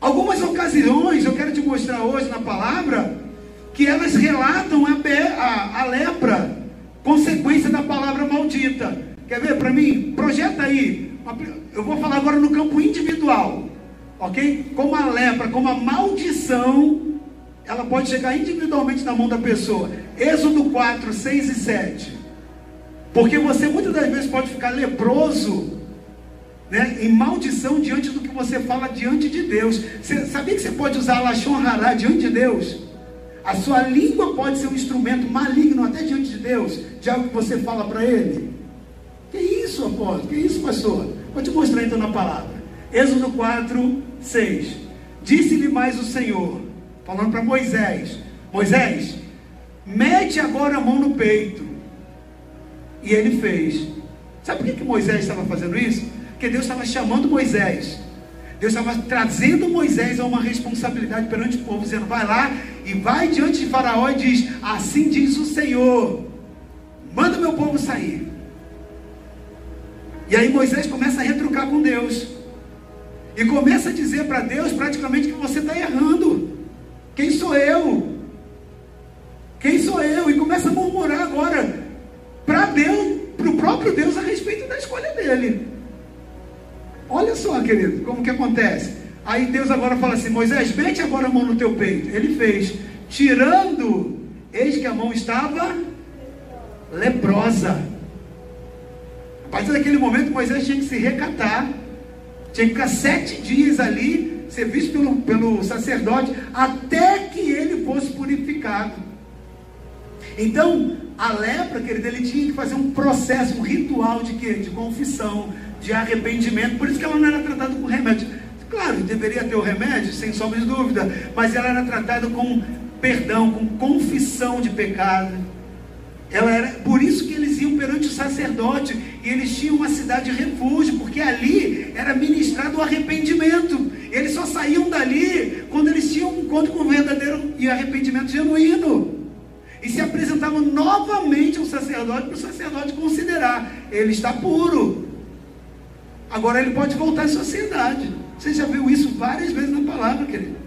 Algumas ocasiões, eu quero te mostrar hoje na palavra, que elas relatam a, a, a lepra, consequência da palavra maldita. Quer ver para mim? Projeta aí. Eu vou falar agora no campo individual, ok? Como a lepra, como a maldição, ela pode chegar individualmente na mão da pessoa. Êxodo 4, 6 e 7. Porque você muitas das vezes pode ficar leproso, né, em maldição diante do que você fala diante de Deus. Você sabia que você pode usar a Lachon Hará diante de Deus? A sua língua pode ser um instrumento maligno até diante de Deus, de algo que você fala para Ele. Que isso, apóstolo? Que isso, pastor? Vou te mostrar então na palavra. Êxodo 4, 6. Disse-lhe mais o Senhor, falando para Moisés: Moisés, mete agora a mão no peito. E ele fez. Sabe por que, que Moisés estava fazendo isso? Porque Deus estava chamando Moisés Deus estava trazendo Moisés a uma responsabilidade perante o povo, dizendo: vai lá e vai diante de Faraó e diz: Assim diz o Senhor, manda meu povo sair. E aí Moisés começa a retrucar com Deus. E começa a dizer para Deus praticamente que você está errando. Quem sou eu? Quem sou eu? E começa a murmurar agora para Deus, para o próprio Deus a respeito da escolha dele. Olha só, querido, como que acontece. Aí Deus agora fala assim: Moisés, mete agora a mão no teu peito. Ele fez, tirando, eis que a mão estava leprosa. A partir daquele momento, Moisés tinha que se recatar, tinha que ficar sete dias ali, ser visto pelo, pelo sacerdote, até que ele fosse purificado. Então, a lepra, querido, ele tinha que fazer um processo, um ritual de quê? De confissão, de arrependimento. Por isso que ela não era tratada com remédio. Claro, deveria ter o remédio, sem sombra de dúvida, mas ela era tratada com perdão, com confissão de pecado. Ela era, por isso que eles iam perante o sacerdote e eles tinham uma cidade de refúgio, porque ali era ministrado o arrependimento. Eles só saíam dali quando eles tinham um encontro com o verdadeiro e arrependimento genuíno. E se apresentavam novamente ao sacerdote para o sacerdote considerar: ele está puro, Agora ele pode voltar à sociedade. Você já viu isso várias vezes na palavra, querido.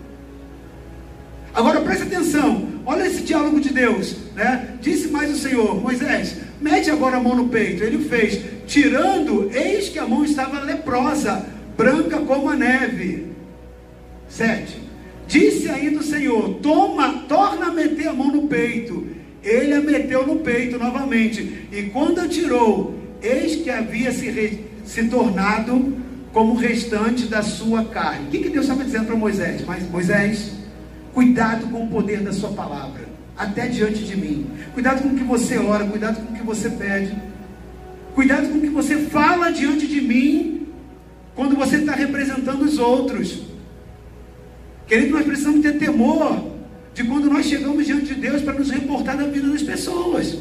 Agora preste atenção. Olha esse diálogo de Deus. Né? Disse mais o Senhor, Moisés, mete agora a mão no peito. Ele fez, tirando, eis que a mão estava leprosa, branca como a neve. Sete. Disse ainda o Senhor: Toma, torna a meter a mão no peito. Ele a meteu no peito novamente. E quando a tirou, eis que havia se se tornado como o restante da sua carne. O que, que Deus estava dizendo para Moisés? Mas Moisés, cuidado com o poder da sua palavra, até diante de mim. Cuidado com o que você ora, cuidado com o que você pede. Cuidado com o que você fala diante de mim quando você está representando os outros. Querido, nós precisamos ter temor de quando nós chegamos diante de Deus para nos reportar da vida das pessoas.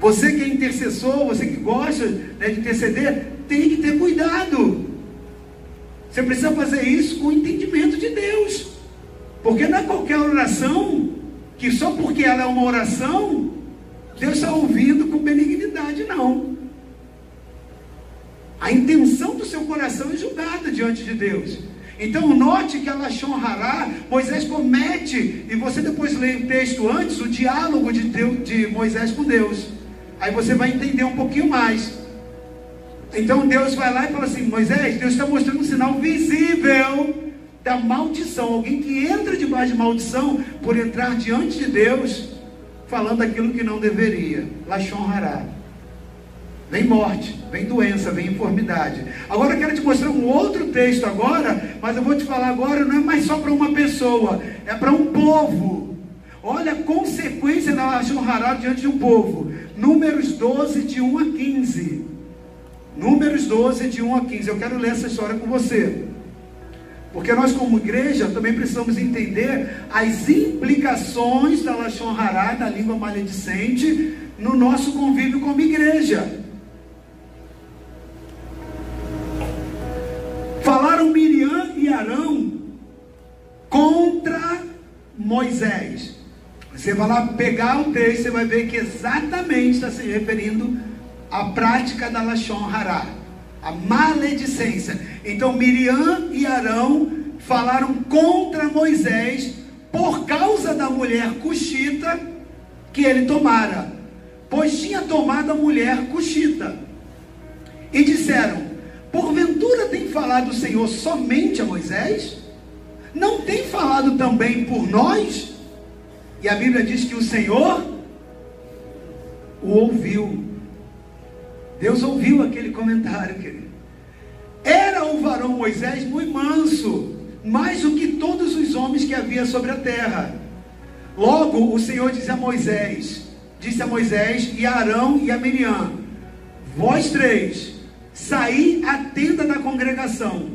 Você que é intercessor, você que gosta né, de interceder, tem que ter cuidado. Você precisa fazer isso com o entendimento de Deus. Porque não é qualquer oração que só porque ela é uma oração, Deus está ouvindo com benignidade, não. A intenção do seu coração é julgada diante de Deus. Então note que a Lachon Hará, Moisés comete, e você depois lê o texto antes, o diálogo de, Deus, de Moisés com Deus. Aí você vai entender um pouquinho mais. Então Deus vai lá e fala assim: Moisés, Deus está mostrando um sinal visível da maldição. Alguém que entra debaixo de maldição por entrar diante de Deus, falando aquilo que não deveria. Lachon Hará. Vem morte, vem doença, vem informidade. Agora eu quero te mostrar um outro texto agora, mas eu vou te falar agora, não é mais só para uma pessoa, é para um povo. Olha a consequência da Lachon Hará diante de um povo. Números 12, de 1 a 15. Números 12, de 1 a 15. Eu quero ler essa história com você. Porque nós, como igreja, também precisamos entender as implicações da Lachon Hará, da língua maledicente, no nosso convívio como igreja. Falaram Miriam e Arão contra Moisés. Você vai lá pegar o texto, você vai ver que exatamente está se referindo à prática da Lachon Hará, a maledicência. Então Miriam e Arão falaram contra Moisés por causa da mulher cuxita que ele tomara, pois tinha tomado a mulher cuxita. E disseram: Porventura tem falado o Senhor somente a Moisés? Não tem falado também por nós? E a Bíblia diz que o Senhor o ouviu. Deus ouviu aquele comentário, querido. Era o varão Moisés muito manso, mais do que todos os homens que havia sobre a terra. Logo o Senhor disse a Moisés, disse a Moisés e a Arão e a Miriam: Vós três saí a tenda da congregação.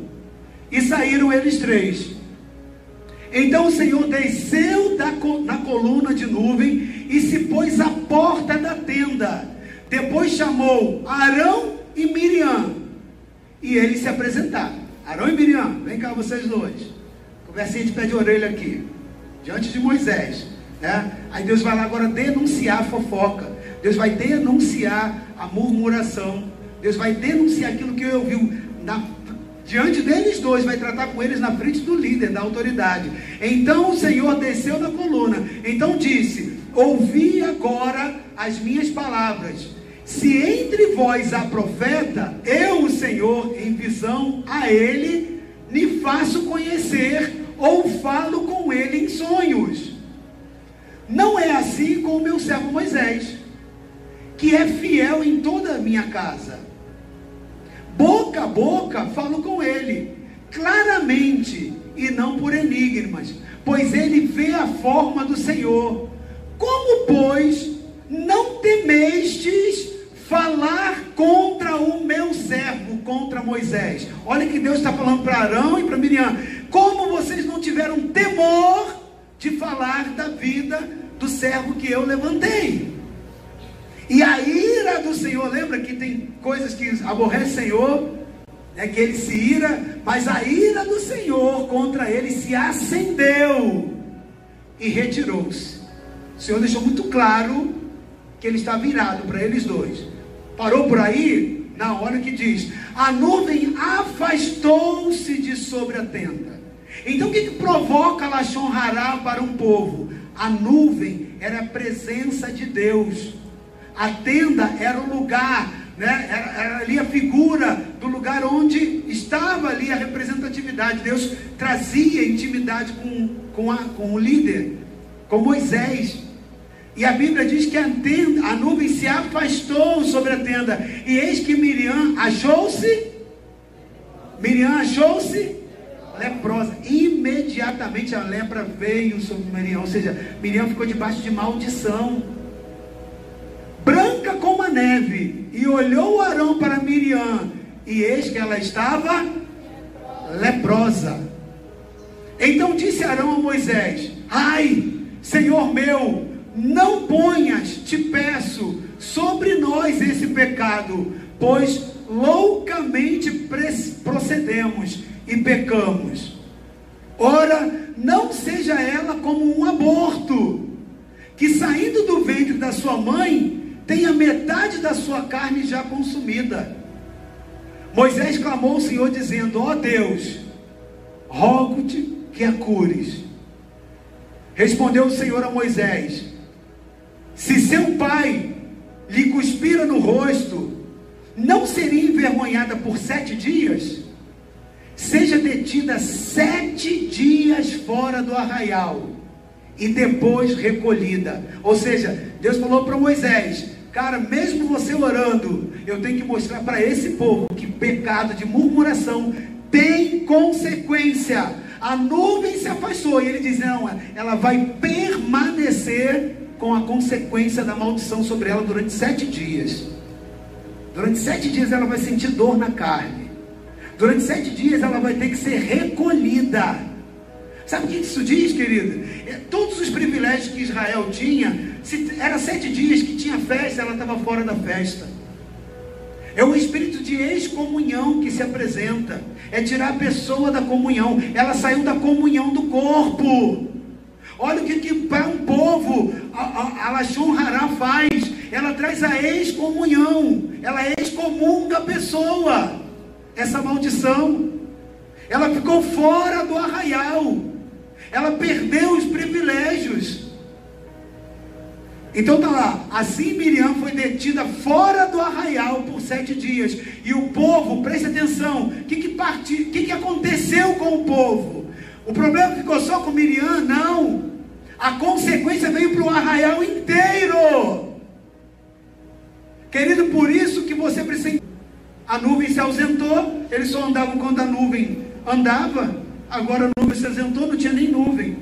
E saíram eles três. Então o Senhor desceu da, na coluna de nuvem e se pôs à porta da tenda. Depois chamou Arão e Miriam. E eles se apresentaram. Arão e Miriam, vem cá vocês dois. Conversinha de pé de orelha aqui. Diante de Moisés. Né? Aí Deus vai lá agora denunciar a fofoca. Deus vai denunciar a murmuração. Deus vai denunciar aquilo que eu ouviu na, diante deles dois, vai tratar com eles na frente do líder, da autoridade. Então o Senhor desceu da coluna. Então disse: Ouvi agora as minhas palavras. Se entre vós há profeta, eu, o Senhor, em visão a ele, me faço conhecer ou falo com ele em sonhos. Não é assim com o meu servo Moisés, que é fiel em toda a minha casa boca a boca, falo com ele, claramente, e não por enigmas, pois ele vê a forma do Senhor. Como, pois, não temestes falar contra o meu servo, contra Moisés? Olha que Deus está falando para Arão e para Miriam. Como vocês não tiveram temor de falar da vida do servo que eu levantei? E a ira do Senhor, lembra que tem coisas que aborrecem o Senhor, é que ele se ira, mas a ira do Senhor contra ele se acendeu e retirou-se. O Senhor deixou muito claro que ele estava virado para eles dois. Parou por aí? Na hora que diz: a nuvem afastou-se de sobre a tenda. Então o que, que provoca Lachon Hará para um povo? A nuvem era a presença de Deus. A tenda era o lugar, né? era, era ali a figura do lugar onde estava ali a representatividade. Deus trazia intimidade com, com, a, com o líder, com Moisés. E a Bíblia diz que a, tenda, a nuvem afastou sobre a tenda. E eis que Miriam achou-se. Miriam achou-se leprosa. Imediatamente a lepra veio sobre Miriam. Ou seja, Miriam ficou debaixo de maldição branca como a neve, e olhou Arão para Miriam, e eis que ela estava leprosa. Então disse Arão a Moisés: Ai, Senhor meu, não ponhas, te peço, sobre nós esse pecado, pois loucamente procedemos e pecamos. Ora, não seja ela como um aborto, que saindo do ventre da sua mãe, tenha metade da sua carne já consumida. Moisés clamou ao Senhor, dizendo: Ó oh Deus, rogo-te que a cures. Respondeu o Senhor a Moisés: Se seu pai lhe cuspira no rosto, não seria envergonhada por sete dias? Seja detida sete dias fora do arraial e depois recolhida. Ou seja, Deus falou para Moisés: Cara, mesmo você orando, eu tenho que mostrar para esse povo que pecado de murmuração tem consequência. A nuvem se afastou e ele diz: Não, ela vai permanecer com a consequência da maldição sobre ela durante sete dias. Durante sete dias ela vai sentir dor na carne. Durante sete dias ela vai ter que ser recolhida. Sabe o que isso diz, querido? É, todos os privilégios que Israel tinha, se era sete dias que tinha festa, ela estava fora da festa. É o espírito de excomunhão que se apresenta. É tirar a pessoa da comunhão. Ela saiu da comunhão do corpo. Olha o que, que para um povo a, a, a Lachon Hará faz. Ela traz a excomunhão. Ela excomunga a pessoa. Essa maldição. Ela ficou fora do arraial. Ela perdeu os privilégios. Então tá lá, assim Miriam foi detida fora do arraial por sete dias. E o povo, preste atenção, o que, que, parti, que, que aconteceu com o povo? O problema ficou só com Miriam? Não. A consequência veio para o arraial inteiro. Querido, por isso que você precisa. A nuvem se ausentou, eles só andavam quando a nuvem andava. Agora a nuvem se ausentou, não tinha nem nuvem.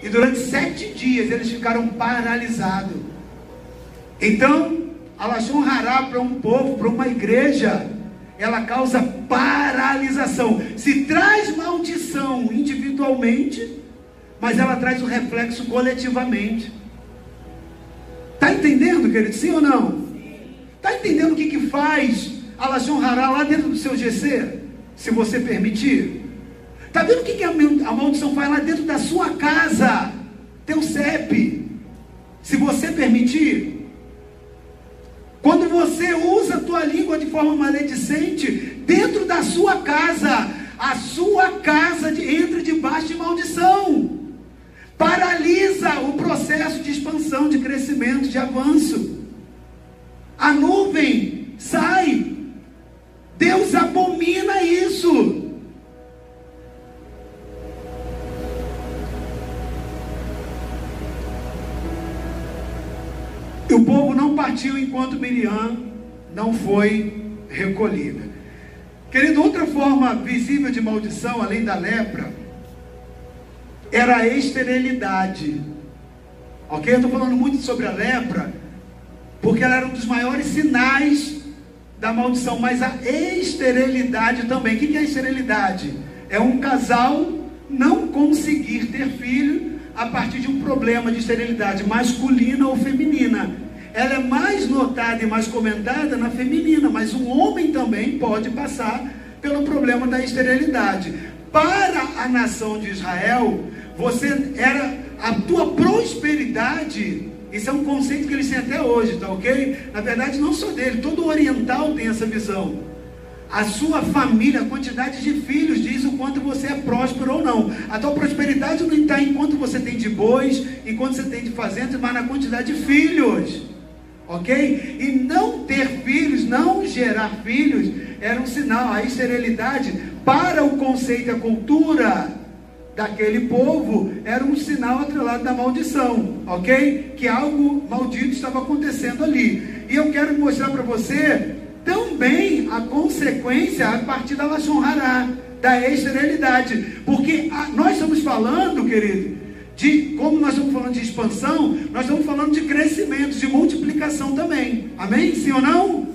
E durante sete dias eles ficaram paralisados. Então, Alashon Hará para um povo, para uma igreja, ela causa paralisação. Se traz maldição individualmente, mas ela traz o reflexo coletivamente. Está entendendo, querido? Sim ou não? Está entendendo o que, que faz Alashon Hará lá dentro do seu GC? Se você permitir. Está vendo o que, que a maldição faz lá dentro da sua casa? Teu CEP. Se você permitir. Quando você usa a tua língua de forma maledicente, dentro da sua casa, a sua casa entra debaixo de maldição. Paralisa o processo de expansão, de crescimento, de avanço. A nuvem sai. Deus abomina isso. Partiu enquanto Miriam não foi recolhida. Querido, outra forma visível de maldição, além da lepra, era a esterilidade. Ok? Eu estou falando muito sobre a lepra, porque ela era um dos maiores sinais da maldição, mas a esterilidade também. O que é esterilidade? É um casal não conseguir ter filho a partir de um problema de esterilidade masculina ou feminina. Ela é mais notada e mais comentada na feminina, mas um homem também pode passar pelo problema da esterilidade. Para a nação de Israel, você era a tua prosperidade. Isso é um conceito que eles têm até hoje, tá ok? Na verdade, não só dele, todo oriental tem essa visão. A sua família, a quantidade de filhos, diz o quanto você é próspero ou não. A tua prosperidade não está em quanto você tem de bois, em quanto você tem de fazendas, mas na quantidade de filhos. Ok? E não ter filhos, não gerar filhos, era um sinal. A esterilidade, para o conceito e a cultura daquele povo, era um sinal atrelado da maldição. Ok? Que algo maldito estava acontecendo ali. E eu quero mostrar para você também a consequência a partir da Lashon Hará, da esterilidade. Porque a, nós estamos falando, querido, de como nós estamos falando de expansão, nós estamos falando de crescimento, de multiplicação também. Amém? Sim ou não?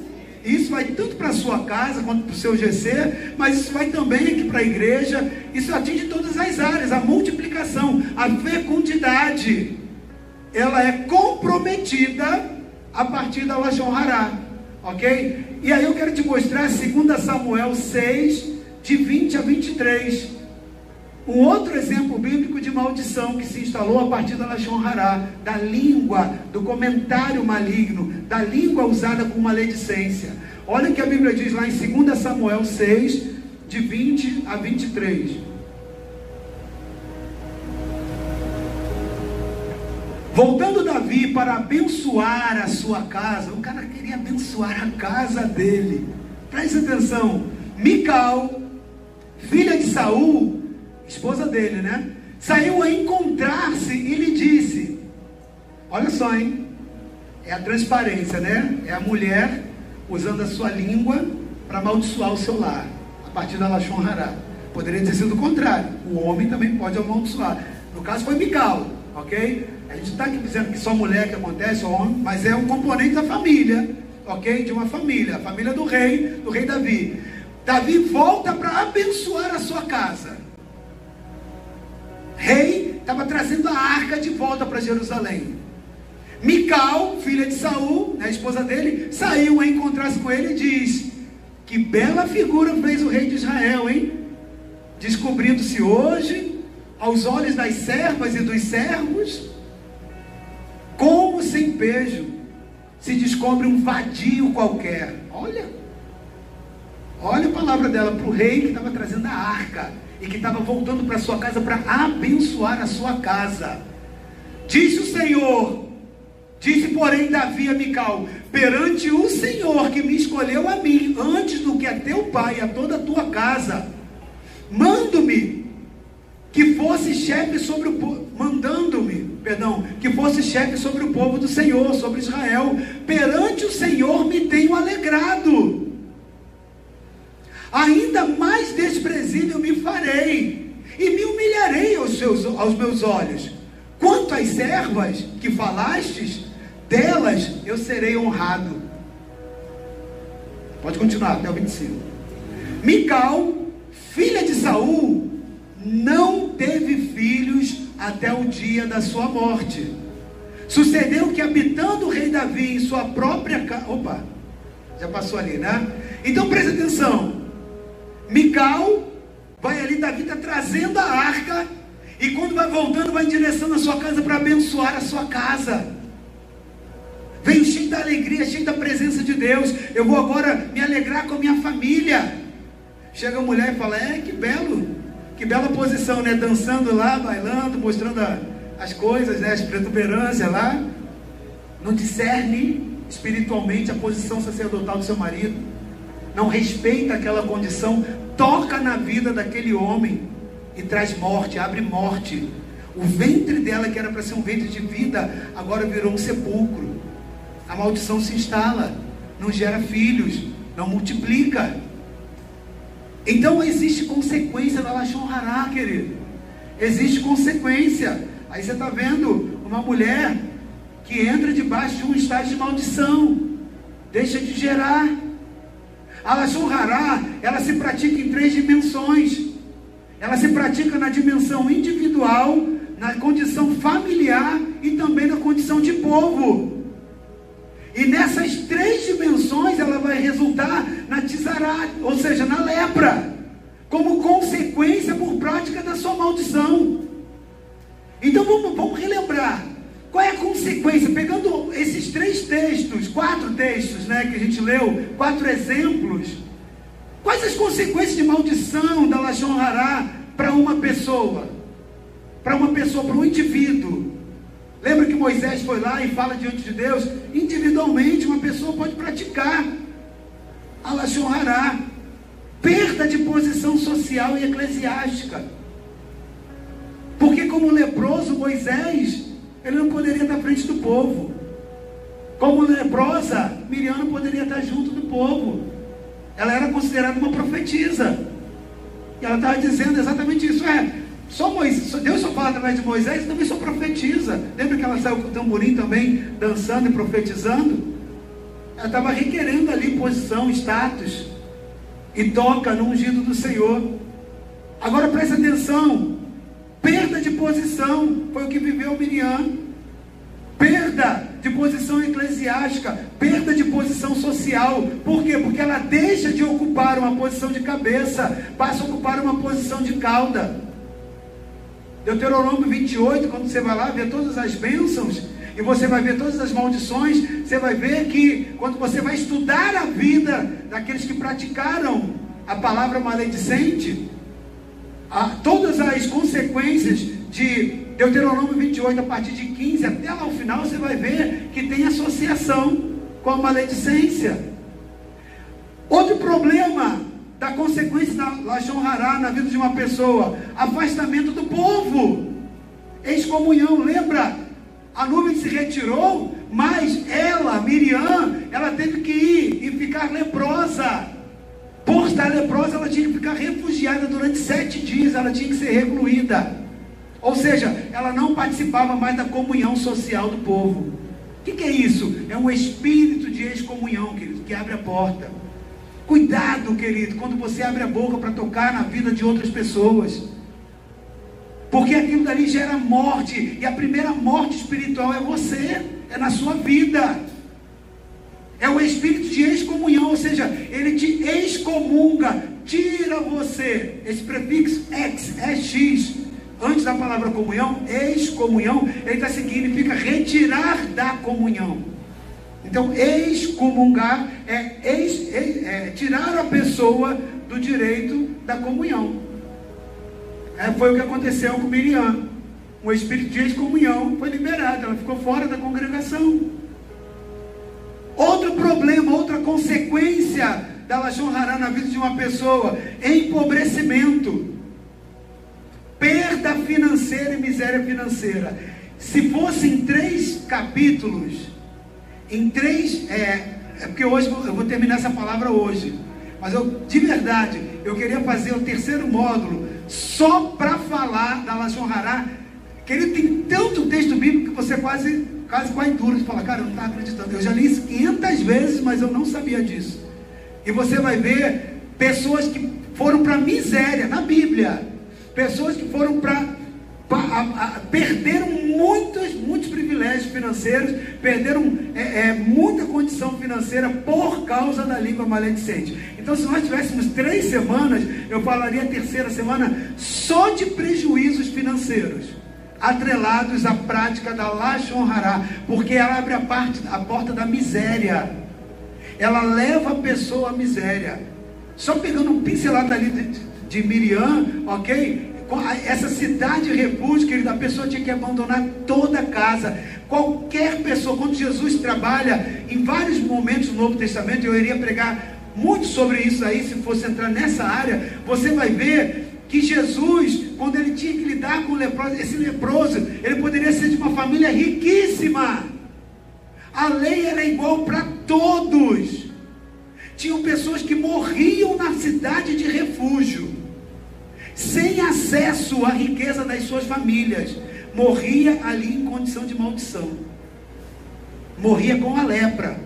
Isso vai tanto para a sua casa quanto para o seu GC, mas isso vai também aqui para a igreja. Isso atinge todas as áreas, a multiplicação, a fecundidade. Ela é comprometida a partir da Lashon Hará, ok? E aí eu quero te mostrar 2 Samuel 6, de 20 a 23. Um outro exemplo bíblico de maldição que se instalou a partir da Lashon Hará, da língua, do comentário maligno, da língua usada com maledicência. Olha o que a Bíblia diz lá em 2 Samuel 6, de 20 a 23. Voltando Davi para abençoar a sua casa, o cara queria abençoar a casa dele. Preste atenção. Mical, filha de Saul, esposa dele, né? Saiu a encontrar-se e lhe disse: Olha só, hein? É a transparência, né? É a mulher usando a sua língua para amaldiçoar o seu lar, a partir da Lachon Hará. Poderia ter sido o contrário. O homem também pode amaldiçoar. No caso foi Mical, ok? A gente está aqui dizendo que só mulher que acontece, homem, mas é um componente da família, ok? De uma família, a família do rei, do rei Davi. Davi volta para abençoar a sua casa. Rei estava trazendo a arca de volta para Jerusalém. Mical, filha de Saul, né, a esposa dele, saiu a encontrar-se com ele e diz: Que bela figura fez o rei de Israel, hein? Descobrindo-se hoje, aos olhos das servas e dos servos, como sem pejo se descobre um vadio qualquer. Olha, olha a palavra dela para o rei que estava trazendo a arca e que estava voltando para sua casa para abençoar a sua casa. Disse o Senhor, disse porém Davi a Mical: perante o Senhor que me escolheu a mim, antes do que a teu pai a toda a tua casa, mando-me que fosse chefe sobre o povo, mandando-me perdão, que fosse chefe sobre o povo do Senhor, sobre Israel. Perante o Senhor me tenho alegrado. Ainda mais desprezível me farei, e me humilharei aos, seus, aos meus olhos. Quanto às servas que falastes, delas eu serei honrado. Pode continuar até o 25. Mical, filha de Saul, não teve filhos até o dia da sua morte. Sucedeu que, habitando o rei Davi em sua própria casa. Opa, já passou ali, né? Então preste atenção. Mical vai ali, Davi está trazendo a arca. E quando vai voltando, vai em direção à sua casa para abençoar a sua casa. Veio cheio da alegria, cheio da presença de Deus. Eu vou agora me alegrar com a minha família. Chega a mulher e fala: É, que belo. Que bela posição, né? Dançando lá, bailando, mostrando a, as coisas, né? As protuberâncias lá. Não discerne espiritualmente a posição sacerdotal do seu marido. Não respeita aquela condição. Toca na vida daquele homem e traz morte, abre morte. O ventre dela, que era para ser um ventre de vida, agora virou um sepulcro. A maldição se instala, não gera filhos, não multiplica. Então existe consequência na Lashon Hará, querido. Existe consequência. Aí você está vendo uma mulher que entra debaixo de um estágio de maldição, deixa de gerar. A Lashon ela se pratica em três dimensões. Ela se pratica na dimensão individual, na condição familiar e também na condição de povo. E nessas três dimensões ela vai resultar na tizará, ou seja, na lepra, como consequência por prática da sua maldição. Então vamos, vamos relembrar. Qual é a consequência? Pegando textos, quatro textos né, que a gente leu, quatro exemplos. Quais as consequências de maldição da Lashon Hará para uma pessoa? Para uma pessoa, para um indivíduo. Lembra que Moisés foi lá e fala diante de Deus? Individualmente, uma pessoa pode praticar. Alashonhará. Perda de posição social e eclesiástica. Porque, como leproso, Moisés, ele não poderia estar à frente do povo. Como leprosa, Miriam não poderia estar junto do povo. Ela era considerada uma profetisa. E ela estava dizendo exatamente isso. É, só Moisés, Deus só fala através de Moisés, também só profetiza. Lembra que ela saiu com o tamborim também, dançando e profetizando? Ela estava requerendo ali posição, status. E toca no ungido do Senhor. Agora preste atenção. Perda de posição foi o que viveu Miriam. Perda de posição eclesiástica, perda de posição social. Por quê? Porque ela deixa de ocupar uma posição de cabeça, passa a ocupar uma posição de cauda. Deuteronômio 28, quando você vai lá ver todas as bênçãos, e você vai ver todas as maldições, você vai ver que quando você vai estudar a vida daqueles que praticaram a palavra maledicente, a, todas as consequências de Deuteronômio 28, a partir de 15 até lá ao final, você vai ver que tem associação com a maledicência. Outro problema da consequência da Lachon Hará na vida de uma pessoa, afastamento do povo, excomunhão, lembra? A nuvem se retirou, mas ela, Miriam, ela teve que ir e ficar leprosa. Por estar leprosa, ela tinha que ficar refugiada durante sete dias, ela tinha que ser recluída. Ou seja, ela não participava mais da comunhão social do povo. O que, que é isso? É um espírito de excomunhão, querido, que abre a porta. Cuidado, querido, quando você abre a boca para tocar na vida de outras pessoas. Porque aquilo dali gera morte. E a primeira morte espiritual é você, é na sua vida. É o espírito de excomunhão, ou seja, ele te excomunga, tira você. Esse prefixo ex, é x, antes da palavra comunhão, excomunhão, ele significa retirar da comunhão. Então, excomungar é, ex, é, tirar a pessoa do direito da comunhão. É, foi o que aconteceu com Miriam. O espírito de excomunhão foi liberado, ela ficou fora da congregação. Outro problema, outra consequência da Lashon Hará na vida de uma pessoa: empobrecimento, perda financeira e miséria financeira. Se fossem três capítulos, em três, é, é porque hoje eu vou terminar essa palavra hoje, mas eu, de verdade, eu queria fazer o terceiro módulo só para falar da Lashon Hará. Querido, tem tanto texto bíblico que você quase, quase quase duro de falar, cara, eu não estou acreditando. Eu já li isso 500 vezes, mas eu não sabia disso. E você vai ver pessoas que foram para miséria na Bíblia, pessoas que foram para perderam muitos, muitos privilégios financeiros, perderam é, é, muita condição financeira por causa da língua maledicente. Então, se nós tivéssemos três semanas, eu falaria a terceira semana só de prejuízos financeiros, atrelados à prática da Lashon Hará, porque ela abre a, parte, a porta da miséria, ela leva a pessoa à miséria. Só pegando um pincelado ali de, de Miriam, ok? essa cidade refúgio, querido, a pessoa tinha que abandonar toda a casa. Qualquer pessoa, quando Jesus trabalha em vários momentos do Novo Testamento, eu iria pregar muito sobre isso aí, se fosse entrar nessa área, você vai ver que Jesus, quando ele tinha que lidar com o leproso, esse leproso, ele poderia ser de uma família riquíssima. A lei era igual para todos. Tinham pessoas que morriam na cidade de refúgio sem acesso à riqueza das suas famílias, morria ali em condição de maldição. Morria com a lepra,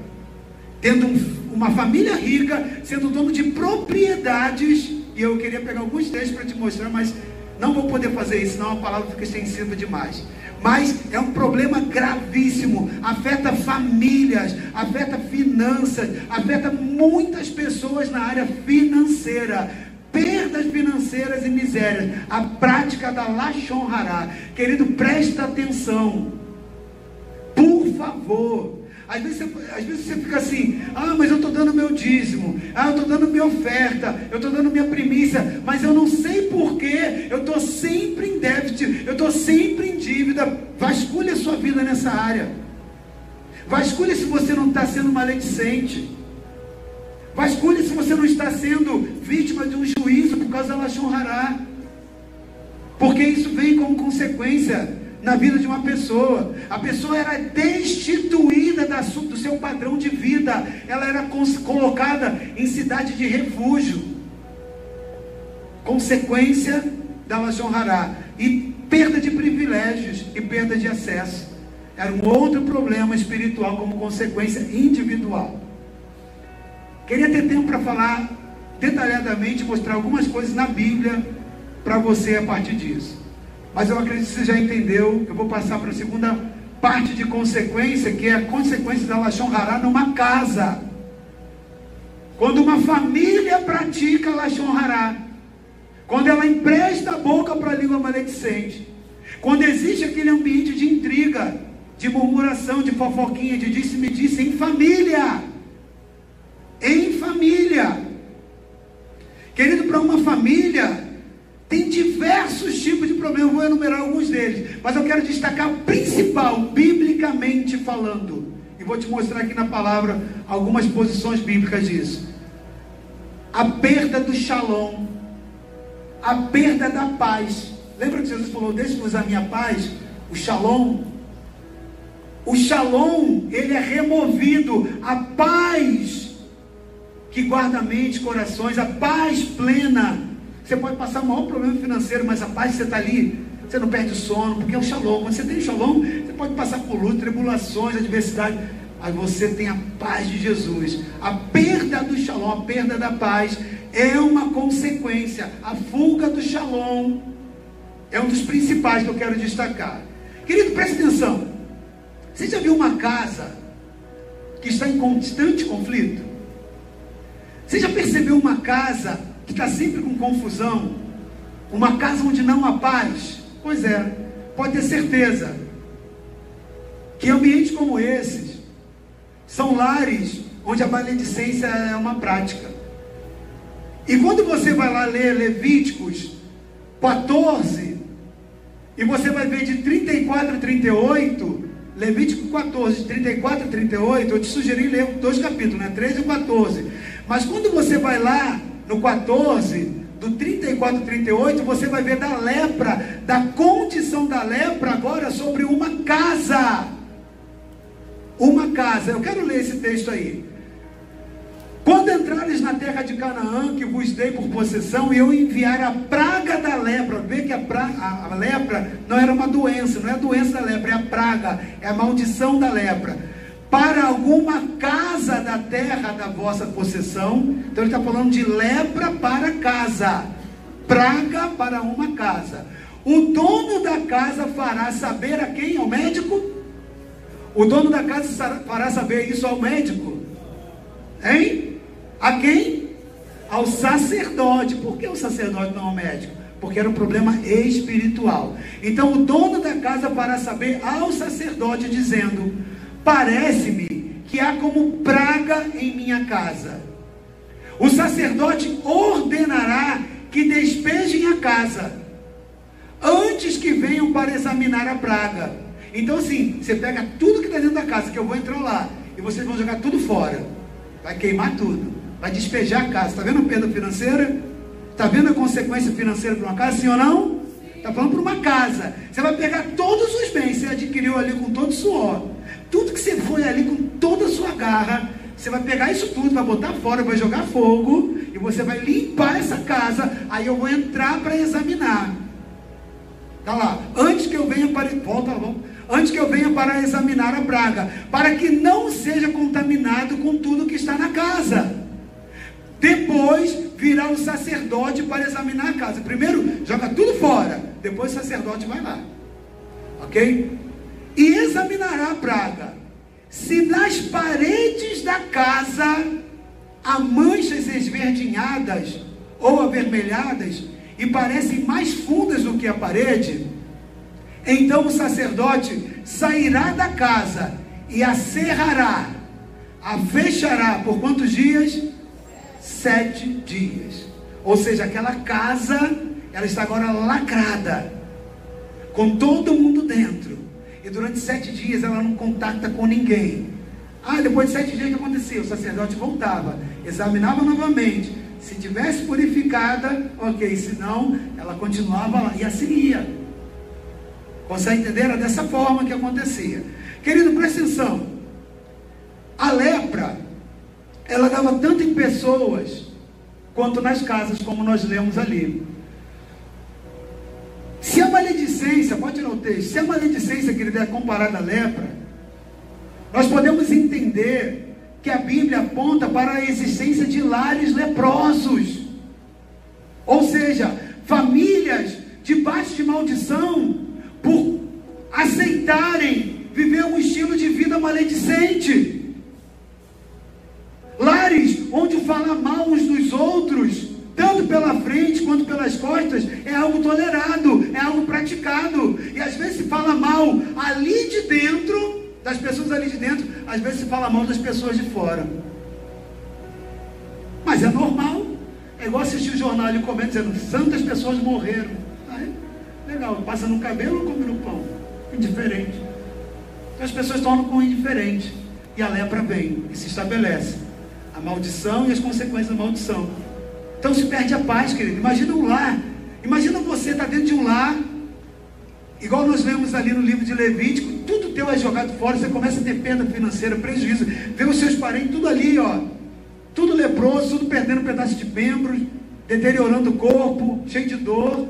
tendo um, uma família rica, sendo dono de propriedades. E eu queria pegar alguns textos para te mostrar, mas não vou poder fazer isso, senão a palavra fica extensiva demais. Mas é um problema gravíssimo, afeta famílias, afeta finanças, afeta muitas pessoas na área financeira perdas financeiras e misérias, a prática da Lachon Hará. Querido, presta atenção. Por favor. Às vezes, você, às vezes você fica assim, ah, mas eu estou dando meu dízimo, ah, eu estou dando minha oferta, eu estou dando minha primícia, mas eu não sei porquê, eu estou sempre em déficit, eu estou sempre em dívida. Vasculhe a sua vida nessa área. Vasculhe se você não está sendo maledicente. Vasculhe se você não está sendo vítima de um juízo por causa da Lashon Hará. Porque isso vem como consequência na vida de uma pessoa. A pessoa era destituída da, do seu padrão de vida. Ela era colocada em cidade de refúgio. Consequência da Lashon Hará. E perda de privilégios e perda de acesso. Era um outro problema espiritual como consequência individual. Queria ter tempo para falar detalhadamente, mostrar algumas coisas na Bíblia para você a partir disso. Mas eu acredito que você já entendeu. Eu vou passar para a segunda parte de consequência, que é a consequência da Lachon Hará numa casa. Quando uma família pratica Lachon Hará, quando ela empresta a boca para a língua maledicente, quando existe aquele ambiente de intriga, de murmuração, de fofoquinha, de disse-me-disse em família. Em família. Querido, para uma família, tem diversos tipos de problemas, vou enumerar alguns deles, mas eu quero destacar o principal, biblicamente falando, e vou te mostrar aqui na palavra algumas posições bíblicas disso. A perda do shalom, a perda da paz. Lembra que Jesus falou: Deixe-vos a minha paz, o shalom. O shalom, ele é removido, a paz que guarda mente, corações, a paz plena você pode passar o maior problema financeiro, mas a paz você está ali, você não perde o sono, porque é o shalom. Quando você tem shalom, você pode passar por luta, tribulações, adversidade, mas você tem a paz de Jesus. A perda do shalom, a perda da paz, é uma consequência. A fuga do shalom é um dos principais que eu quero destacar. Querido, preste atenção. Você já viu uma casa que está em constante conflito? Você já percebeu uma casa que está sempre com confusão, uma casa onde não há paz, pois é, pode ter certeza que ambientes como esses são lares onde a maledicência é uma prática. E quando você vai lá ler Levíticos 14, e você vai ver de 34 a 38, Levítico 14, de 34 a 38, eu te sugeri ler dois capítulos, né? 13 e 14. Mas quando você vai lá no 14, do 34 e 38, você vai ver da lepra, da condição da lepra agora sobre uma casa. Uma casa. Eu quero ler esse texto aí. Quando entrares na terra de Canaã, que vos dei por possessão, e eu enviar a praga da lepra, vê que a, pra, a, a lepra não era uma doença, não é a doença da lepra, é a praga, é a maldição da lepra para alguma casa da terra da vossa possessão. Então ele está falando de lepra para casa, praga para uma casa. O dono da casa fará saber a quem? Ao médico? O dono da casa fará saber isso ao médico? Hein? A quem? Ao sacerdote. Por que o sacerdote não ao médico? Porque era um problema espiritual. Então o dono da casa fará saber ao sacerdote, dizendo: Parece-me que há como praga em minha casa. O sacerdote ordenará que despejem a casa antes que venham para examinar a praga. Então, assim, você pega tudo que está dentro da casa, que eu vou entrar lá, e vocês vão jogar tudo fora. Vai queimar tudo. Vai despejar a casa. Está vendo a perda financeira? Está vendo a consequência financeira para uma casa, sim ou não? Está falando para uma casa. Você vai pegar todos os bens que você adquiriu ali com todo suor. Tudo que você foi ali com toda a sua garra, você vai pegar isso tudo, vai botar fora, vai jogar fogo, e você vai limpar essa casa. Aí eu vou entrar para examinar. Tá lá. Antes que eu venha para. Volta, volta. Antes que eu venha para examinar a praga, para que não seja contaminado com tudo que está na casa. Depois virá o sacerdote para examinar a casa. Primeiro, joga tudo fora. Depois o sacerdote vai lá. Ok? e examinará a praga. Se nas paredes da casa há manchas esverdinhadas ou avermelhadas e parecem mais fundas do que a parede, então o sacerdote sairá da casa e a cerrará, a fechará por quantos dias? Sete dias. Ou seja, aquela casa, ela está agora lacrada, com todo mundo dentro. E durante sete dias ela não contacta com ninguém. Ah, depois de sete dias o que aconteceu? O sacerdote voltava, examinava novamente. Se tivesse purificada, ok. Se não, ela continuava lá. E assim ia. Consegue entender? Era dessa forma que acontecia. Querido, presta atenção. A lepra, ela dava tanto em pessoas quanto nas casas, como nós lemos ali. Se a maledicência, pode tirar o texto, se a maledicência, querida, é comparada à lepra, nós podemos entender que a Bíblia aponta para a existência de lares leprosos. Ou seja, famílias debaixo de maldição por aceitarem viver estilo de vida maledicente. Lares onde falar mal uns dos outros, tanto pela frente quanto pelas costas, é algo tolerado, é algo praticado. E às vezes se fala mal ali de dentro, das pessoas ali de dentro, às vezes se fala mal das pessoas de fora. Mas é normal. É igual assistir o jornal e comendo dizendo, santas pessoas morreram. Aí, legal, passa no cabelo ou come no pão? Indiferente. Então as pessoas tornam com indiferente. E a lepra vem e se estabelece a maldição e as consequências da maldição. Então se perde a paz, querido. Imagina um lar. Imagina você estar tá dentro de um lar, igual nós lemos ali no livro de Levítico, tudo teu é jogado fora, você começa a ter perda financeira, prejuízo, vê os seus parentes tudo ali, ó, tudo leproso, tudo perdendo um pedaço de membros, deteriorando o corpo, cheio de dor.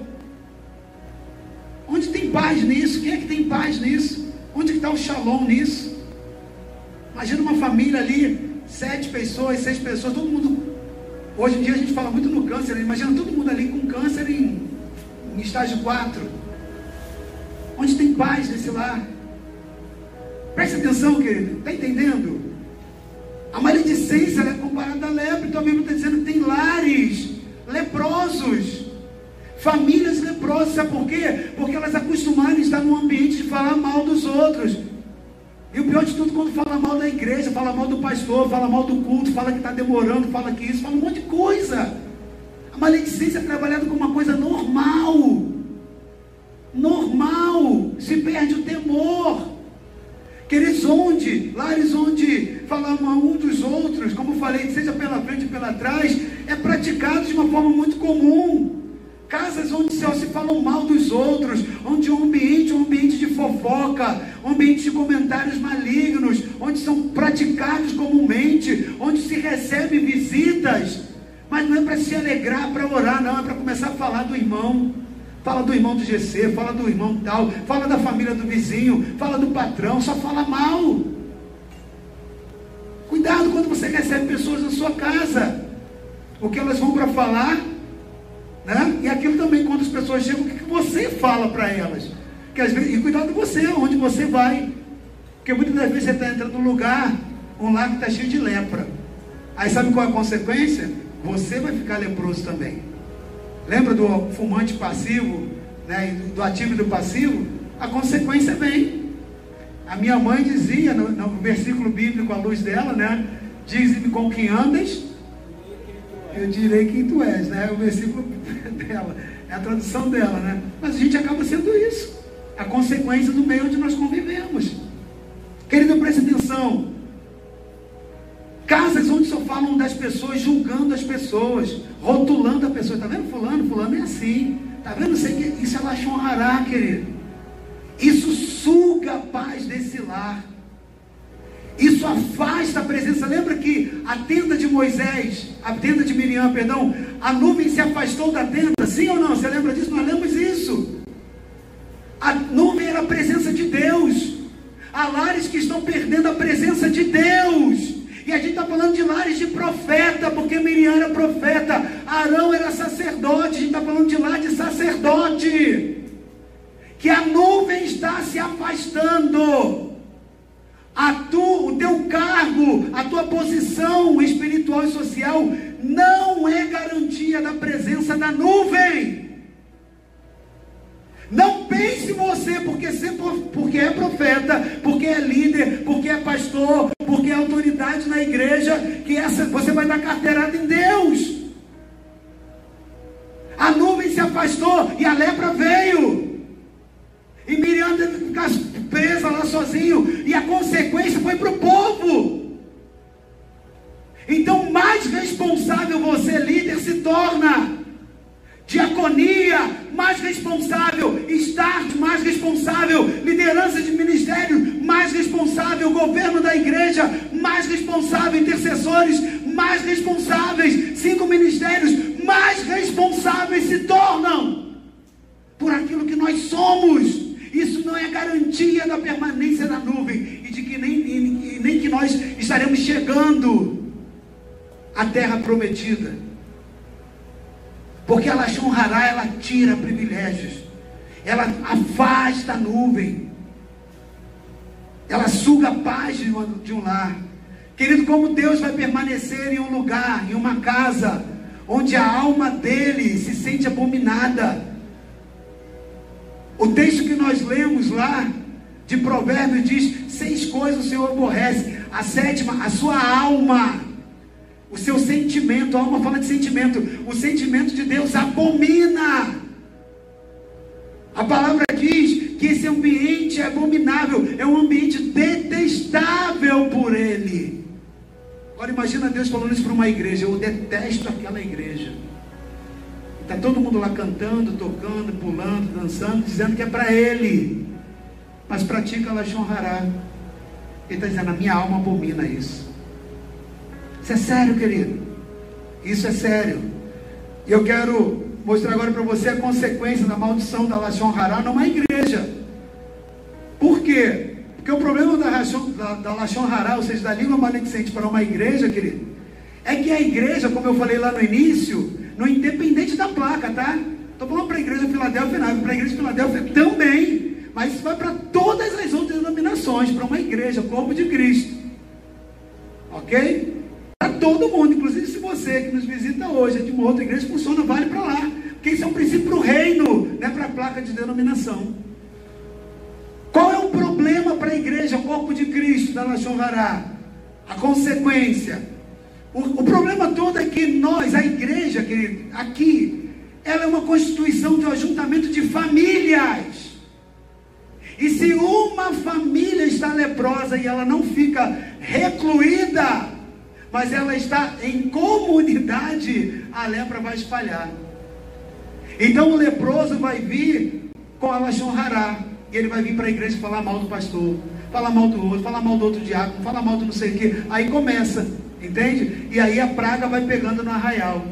Onde tem paz nisso? Quem é que tem paz nisso? Onde está o shalom nisso? Imagina uma família ali, sete pessoas, seis pessoas, todo mundo. Hoje em dia a gente fala muito no câncer, né? imagina todo mundo ali com câncer em, em estágio 4. Onde tem paz nesse lar? Preste atenção, querido, está entendendo? A maledicência é comparada à lepra, então a Bíblia está dizendo que tem lares leprosos. Famílias leprosas, sabe por quê? Porque elas acostumaram a estar num ambiente de falar mal dos outros. E o pior de tudo, quando fala mal da igreja, fala mal do pastor, fala mal do culto, fala que está demorando, fala que isso, fala um monte de coisa. A maledicência é trabalhada como uma coisa normal. Normal. Se perde o temor. Queridos, onde? Lares onde falar mal um dos outros, como falei, seja pela frente ou pela trás, é praticado de uma forma muito comum. Casas onde se falam mal dos outros, onde o ambiente é um ambiente de fofoca, ambiente de comentários malignos, onde são praticados comumente, onde se recebe visitas, mas não é para se alegrar, para orar, não, é para começar a falar do irmão. Fala do irmão do GC, fala do irmão tal, fala da família do vizinho, fala do patrão, só fala mal. Cuidado quando você recebe pessoas na sua casa. O que elas vão para falar né? E aquilo também, quando as pessoas chegam, o que você fala para elas? Às vezes, e cuidado você, onde você vai. Porque muitas das vezes você está entrando num lugar, um que está cheio de lepra. Aí sabe qual é a consequência? Você vai ficar leproso também. Lembra do fumante passivo, né, do ativo e do passivo? A consequência vem. A minha mãe dizia, no, no versículo bíblico, à luz dela, né? Diz-me com quem andas, eu direi quem tu és, né? É o versículo <laughs> dela, é a tradução dela, né? Mas a gente acaba sendo isso, a consequência do meio onde nós convivemos. Querido, preste atenção. Casas onde só falam das pessoas, julgando as pessoas, rotulando a pessoa. Está vendo fulano? Fulano é assim. Está vendo? Isso é lachonrará, querido. Isso suga a paz desse lar. Isso afasta a presença. Lembra que a tenda de Moisés, a tenda de Miriam, perdão, a nuvem se afastou da tenda? Sim ou não? Você lembra disso? Nós lemos isso. A nuvem era a presença de Deus. Há lares que estão perdendo a presença de Deus. E a gente está falando de lares de profeta, porque Miriam era profeta, Arão era sacerdote, a gente está falando de lar de sacerdote. Que a nuvem está se afastando a tu, o teu cargo, a tua posição espiritual e social não é garantia da presença da nuvem. Não pense você, porque, porque é profeta, porque é líder, porque é pastor, porque é autoridade na igreja, que essa, você vai dar carteirada em Deus. A nuvem se afastou e a lepra veio. E Miriam teve que ficar presa lá sozinho. E a consequência foi para o povo. Então, mais responsável você, líder, se torna. Diaconia, mais responsável. Estar, mais responsável. Liderança de ministério, mais responsável. Governo da igreja, mais responsável. Intercessores, mais responsáveis. Cinco ministérios, mais responsáveis se tornam por aquilo que nós somos. Isso não é garantia da permanência da nuvem e de que nem, nem que nós estaremos chegando à terra prometida. Porque ela honrará, ela tira privilégios, ela afasta a nuvem. ela suga a paz de um lar. Querido, como Deus vai permanecer em um lugar, em uma casa, onde a alma dele se sente abominada. O texto que nós lemos lá, de Provérbios, diz: seis coisas o Senhor aborrece. A sétima, a sua alma, o seu sentimento, a alma fala de sentimento, o sentimento de Deus abomina. A palavra diz que esse ambiente é abominável, é um ambiente detestável por ele. Agora imagina Deus falando isso para uma igreja. Eu detesto aquela igreja. Está todo mundo lá cantando, tocando, pulando, dançando, dizendo que é para ele. Mas pratica ela honrará. Ele está dizendo, a minha alma abomina isso. Isso é sério, querido. Isso é sério. E eu quero mostrar agora para você a consequência da maldição da Lashon Hará numa igreja. Por quê? Porque o problema da, da, da Lashon Hará, ou seja, da língua maledicente para uma igreja, querido, é que a igreja, como eu falei lá no início, no independente da placa, tá? Estou falando para a igreja Filadélfia, não, para a igreja Filadélfia também, mas isso vai para todas as outras denominações, para uma igreja, corpo de Cristo. Ok? Para todo mundo, inclusive se você que nos visita hoje é de uma outra igreja, funciona, vale para lá. Porque isso é um princípio para o reino, não é para a placa de denominação. Qual é o problema para a igreja, o corpo de Cristo da Lachonhará? A consequência. O, o, problema todo é que nós, a igreja, querido, aqui, ela é uma constituição de um ajuntamento de famílias. E se uma família está leprosa e ela não fica recluída, mas ela está em comunidade, a lepra vai espalhar. Então o leproso vai vir com a Lachonhará. E ele vai vir para a igreja falar mal do pastor, falar mal do outro, falar mal do outro diácono, falar mal do não sei o quê. Aí começa, entende? E aí a praga vai pegando no arraial.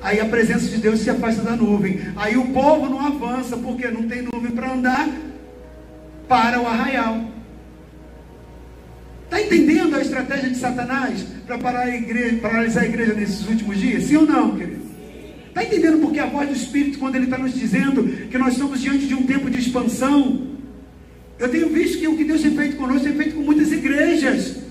Aí a presença de Deus se afasta da nuvem. Aí o povo não avança, porque não tem nuvem para andar para o arraial. Está entendendo a estratégia de Satanás para paralisar a igreja nesses últimos dias? Sim ou não, querido? Está entendendo porque a voz do Espírito, quando ele está nos dizendo que nós estamos diante de um tempo de expansão? Eu tenho visto que o que Deus tem feito conosco tem feito com muitas igrejas.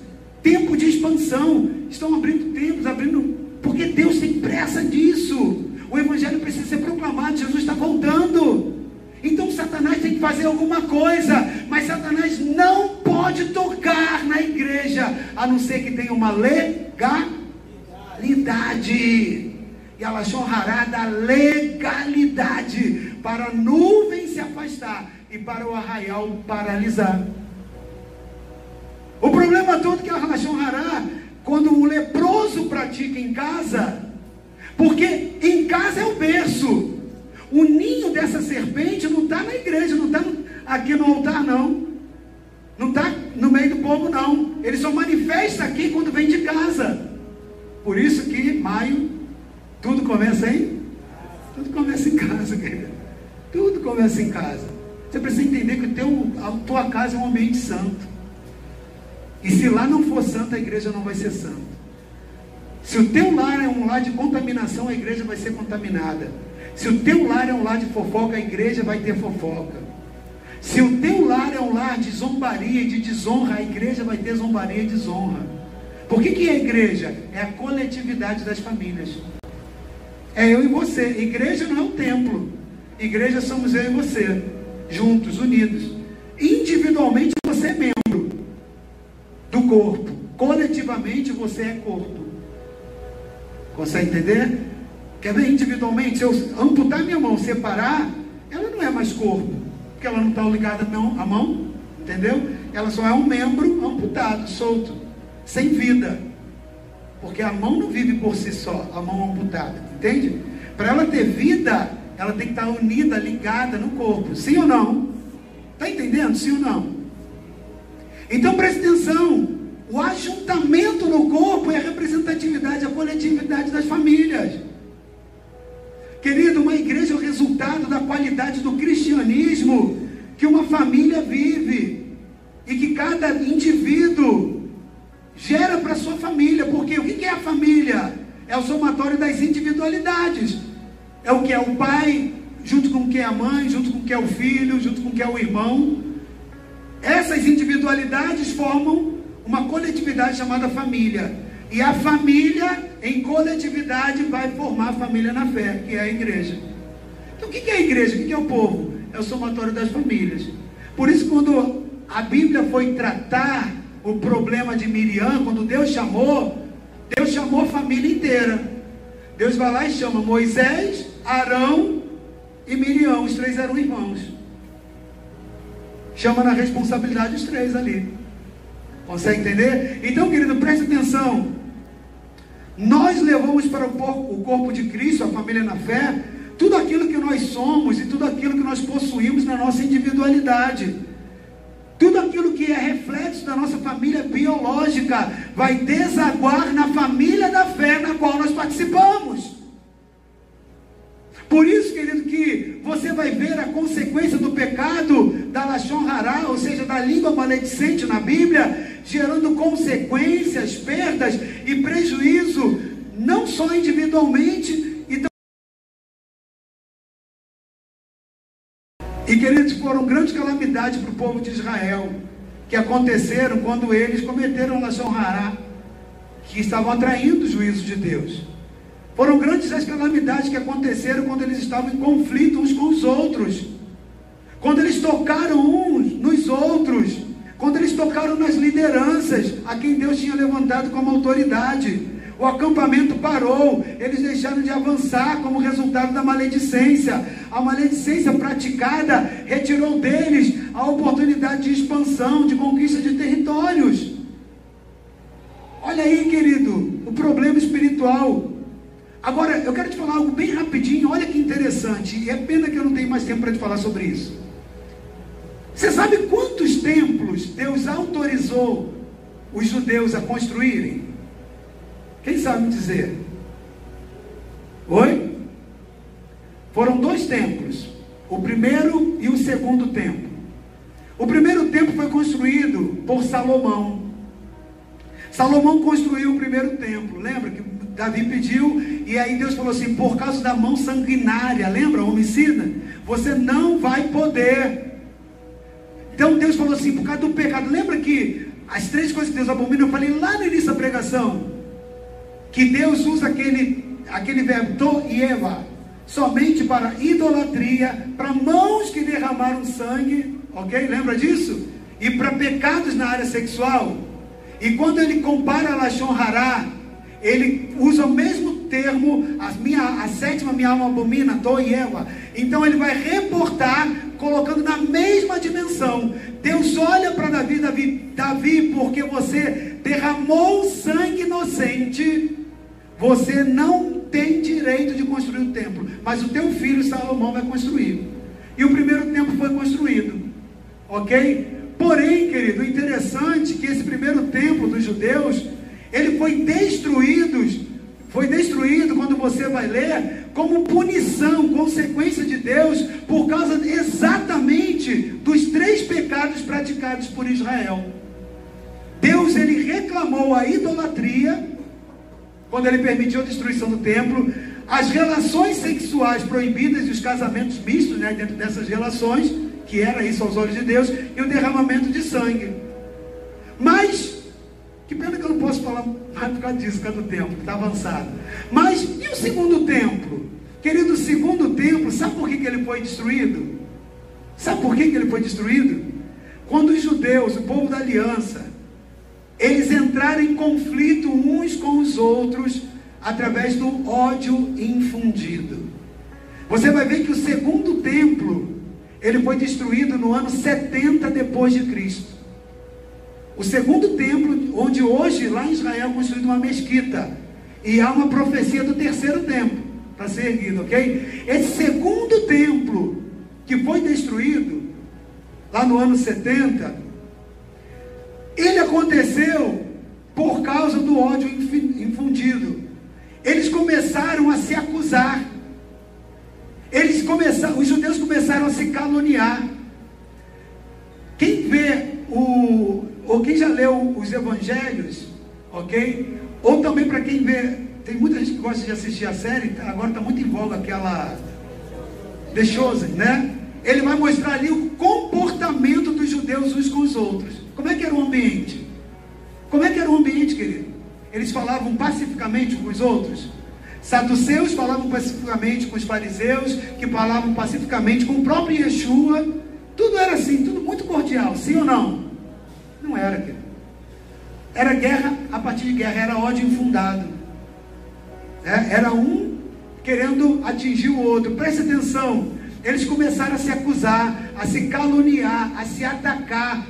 Tempo de expansão. Estão abrindo tempos, abrindo. Porque Deus tem pressa disso. O Evangelho precisa ser proclamado. Jesus está voltando. Então Satanás tem que fazer alguma coisa. Mas Satanás não pode tocar na igreja. A não ser que tenha uma legalidade e ela chorrará da legalidade para a nuvem se afastar e para o arraial paralisar. O problema todo que ela chorrará quando o leproso pratica em casa, porque em casa é o berço. O ninho dessa serpente não está na igreja, não está aqui no altar, não. Não está no meio do povo, não. Ele só manifesta aqui quando vem de casa. Por isso que maio tudo começa aí? Tudo começa em casa, querido. Tudo começa em casa. Você precisa entender que teu, a tua casa é um ambiente santo. E se lá não for santo, a igreja não vai ser santa. Se o teu lar é um lar de contaminação, a igreja vai ser contaminada. Se o teu lar é um lar de fofoca, a igreja vai ter fofoca. Se o teu lar é um lar de zombaria e de desonra, a igreja vai ter zombaria e desonra. Por que, que é a igreja? É a coletividade das famílias. É eu e você. Igreja não é um templo. Igreja somos eu e você, juntos, unidos. Individualmente você é membro do corpo. Coletivamente você é corpo. Consegue entender? Quer ver individualmente? Se eu amputar minha mão, separar, ela não é mais corpo. Porque ela não está ligada à mão. Entendeu? Ela só é um membro amputado, solto, sem vida. Porque a mão não vive por si só, a mão amputada. Entende? Para ela ter vida, ela tem que estar unida, ligada no corpo. Sim ou não? Está entendendo? Sim ou não? Então preste atenção. O ajuntamento no corpo é a representatividade, a coletividade das famílias. Querido, uma igreja é o resultado da qualidade do cristianismo que uma família vive e que cada indivíduo gera para sua família. Porque o que é a família? é o somatório das individualidades. É o que é o pai, junto com o que é a mãe, junto com o que é o filho, junto com o que é o irmão. Essas individualidades formam uma coletividade chamada família. E a família, em coletividade, vai formar a família na fé, que é a igreja. Então, o que é a igreja? O que é o povo? É o somatório das famílias. Por isso, quando a Bíblia foi tratar o problema de Miriam, quando Deus chamou, Deus chamou a família inteira. Deus vai lá e chama Moisés, Arão e Miriam, os três eram irmãos. Chama na responsabilidade os três ali. Consegue entender? Então, querido, preste atenção. Nós levamos para o corpo de Cristo, a família na fé, tudo aquilo que nós somos e tudo aquilo que nós possuímos na nossa individualidade. Tudo aquilo que é reflexo da nossa família biológica vai desaguar na família da fé na qual nós participamos. Por isso, querido, que você vai ver a consequência do pecado da Lachon Hará, ou seja, da língua maledicente na Bíblia, gerando consequências, perdas e prejuízo, não só individualmente, E queridos, foram grandes calamidades para o povo de Israel, que aconteceram quando eles cometeram Lashon Hará, que estavam atraindo o juízo de Deus. Foram grandes as calamidades que aconteceram quando eles estavam em conflito uns com os outros. Quando eles tocaram uns nos outros. Quando eles tocaram nas lideranças a quem Deus tinha levantado como autoridade. O acampamento parou, eles deixaram de avançar como resultado da maledicência. A maledicência praticada retirou deles a oportunidade de expansão, de conquista de territórios. Olha aí, querido, o problema espiritual. Agora, eu quero te falar algo bem rapidinho, olha que interessante, e é pena que eu não tenho mais tempo para te falar sobre isso. Você sabe quantos templos Deus autorizou os judeus a construírem? Quem sabe dizer? Oi? Foram dois templos, o primeiro e o segundo templo. O primeiro templo foi construído por Salomão. Salomão construiu o primeiro templo. Lembra que Davi pediu e aí Deus falou assim: por causa da mão sanguinária, lembra, homicida? Você não vai poder. Então Deus falou assim: por causa do pecado. Lembra que as três coisas que Deus abomina, eu falei lá no início da pregação que Deus usa aquele, aquele verbo to e eva somente para idolatria, para mãos que derramaram sangue, ok? Lembra disso? E para pecados na área sexual. E quando ele compara Lashon Hará, ele usa o mesmo termo, a, minha, a sétima minha alma abomina, eva. Então ele vai reportar, colocando na mesma dimensão. Deus olha para Davi, Davi, Davi, porque você derramou sangue inocente, você não tem direito de construir o templo, mas o teu filho Salomão vai construir. E o primeiro templo foi construído. Ok? Porém, querido, interessante que esse primeiro templo dos judeus, ele foi destruído, foi destruído quando você vai ler, como punição, consequência de Deus, por causa exatamente dos três pecados praticados por Israel. Deus ele reclamou a idolatria, quando ele permitiu a destruição do templo, as relações sexuais proibidas e os casamentos mistos né, dentro dessas relações, que era isso aos olhos de Deus, e o derramamento de sangue. Mas, que pena que eu não posso falar mais por causa disso, por causa do templo, está avançado. Mas, e o segundo templo? Querido, o segundo templo, sabe por que, que ele foi destruído? Sabe por que, que ele foi destruído? Quando os judeus, o povo da aliança, eles entraram em conflito uns com os outros através do ódio infundido. Você vai ver que o segundo templo, ele foi destruído no ano 70 depois de Cristo. O segundo templo, onde hoje lá em Israel é uma mesquita, e há uma profecia do terceiro templo para ser erguido, ok? Esse segundo templo que foi destruído lá no ano 70, ele aconteceu por causa do ódio infundido. Eles começaram a se acusar. Eles começaram, os judeus começaram a se caluniar. Quem vê o, ou quem já leu os evangelhos, ok? Ou também para quem vê, tem muita gente que gosta de assistir a série, tá, agora está muito em voga aquela The Chosen, né? Ele vai mostrar ali o comportamento dos judeus uns com os outros. Como é que era o ambiente? Como é que era o ambiente, querido? Eles falavam pacificamente com os outros? Saduceus falavam pacificamente com os fariseus, que falavam pacificamente com o próprio Yeshua. Tudo era assim, tudo muito cordial, sim ou não? Não era, querido. Era guerra a partir de guerra, era ódio infundado. É, era um querendo atingir o outro. Preste atenção. Eles começaram a se acusar, a se caluniar, a se atacar,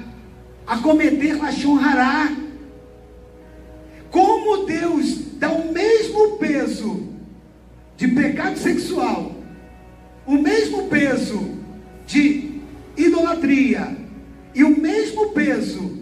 a cometer Lachon Hará. Como Deus dá o mesmo peso de pecado sexual, o mesmo peso de idolatria e o mesmo peso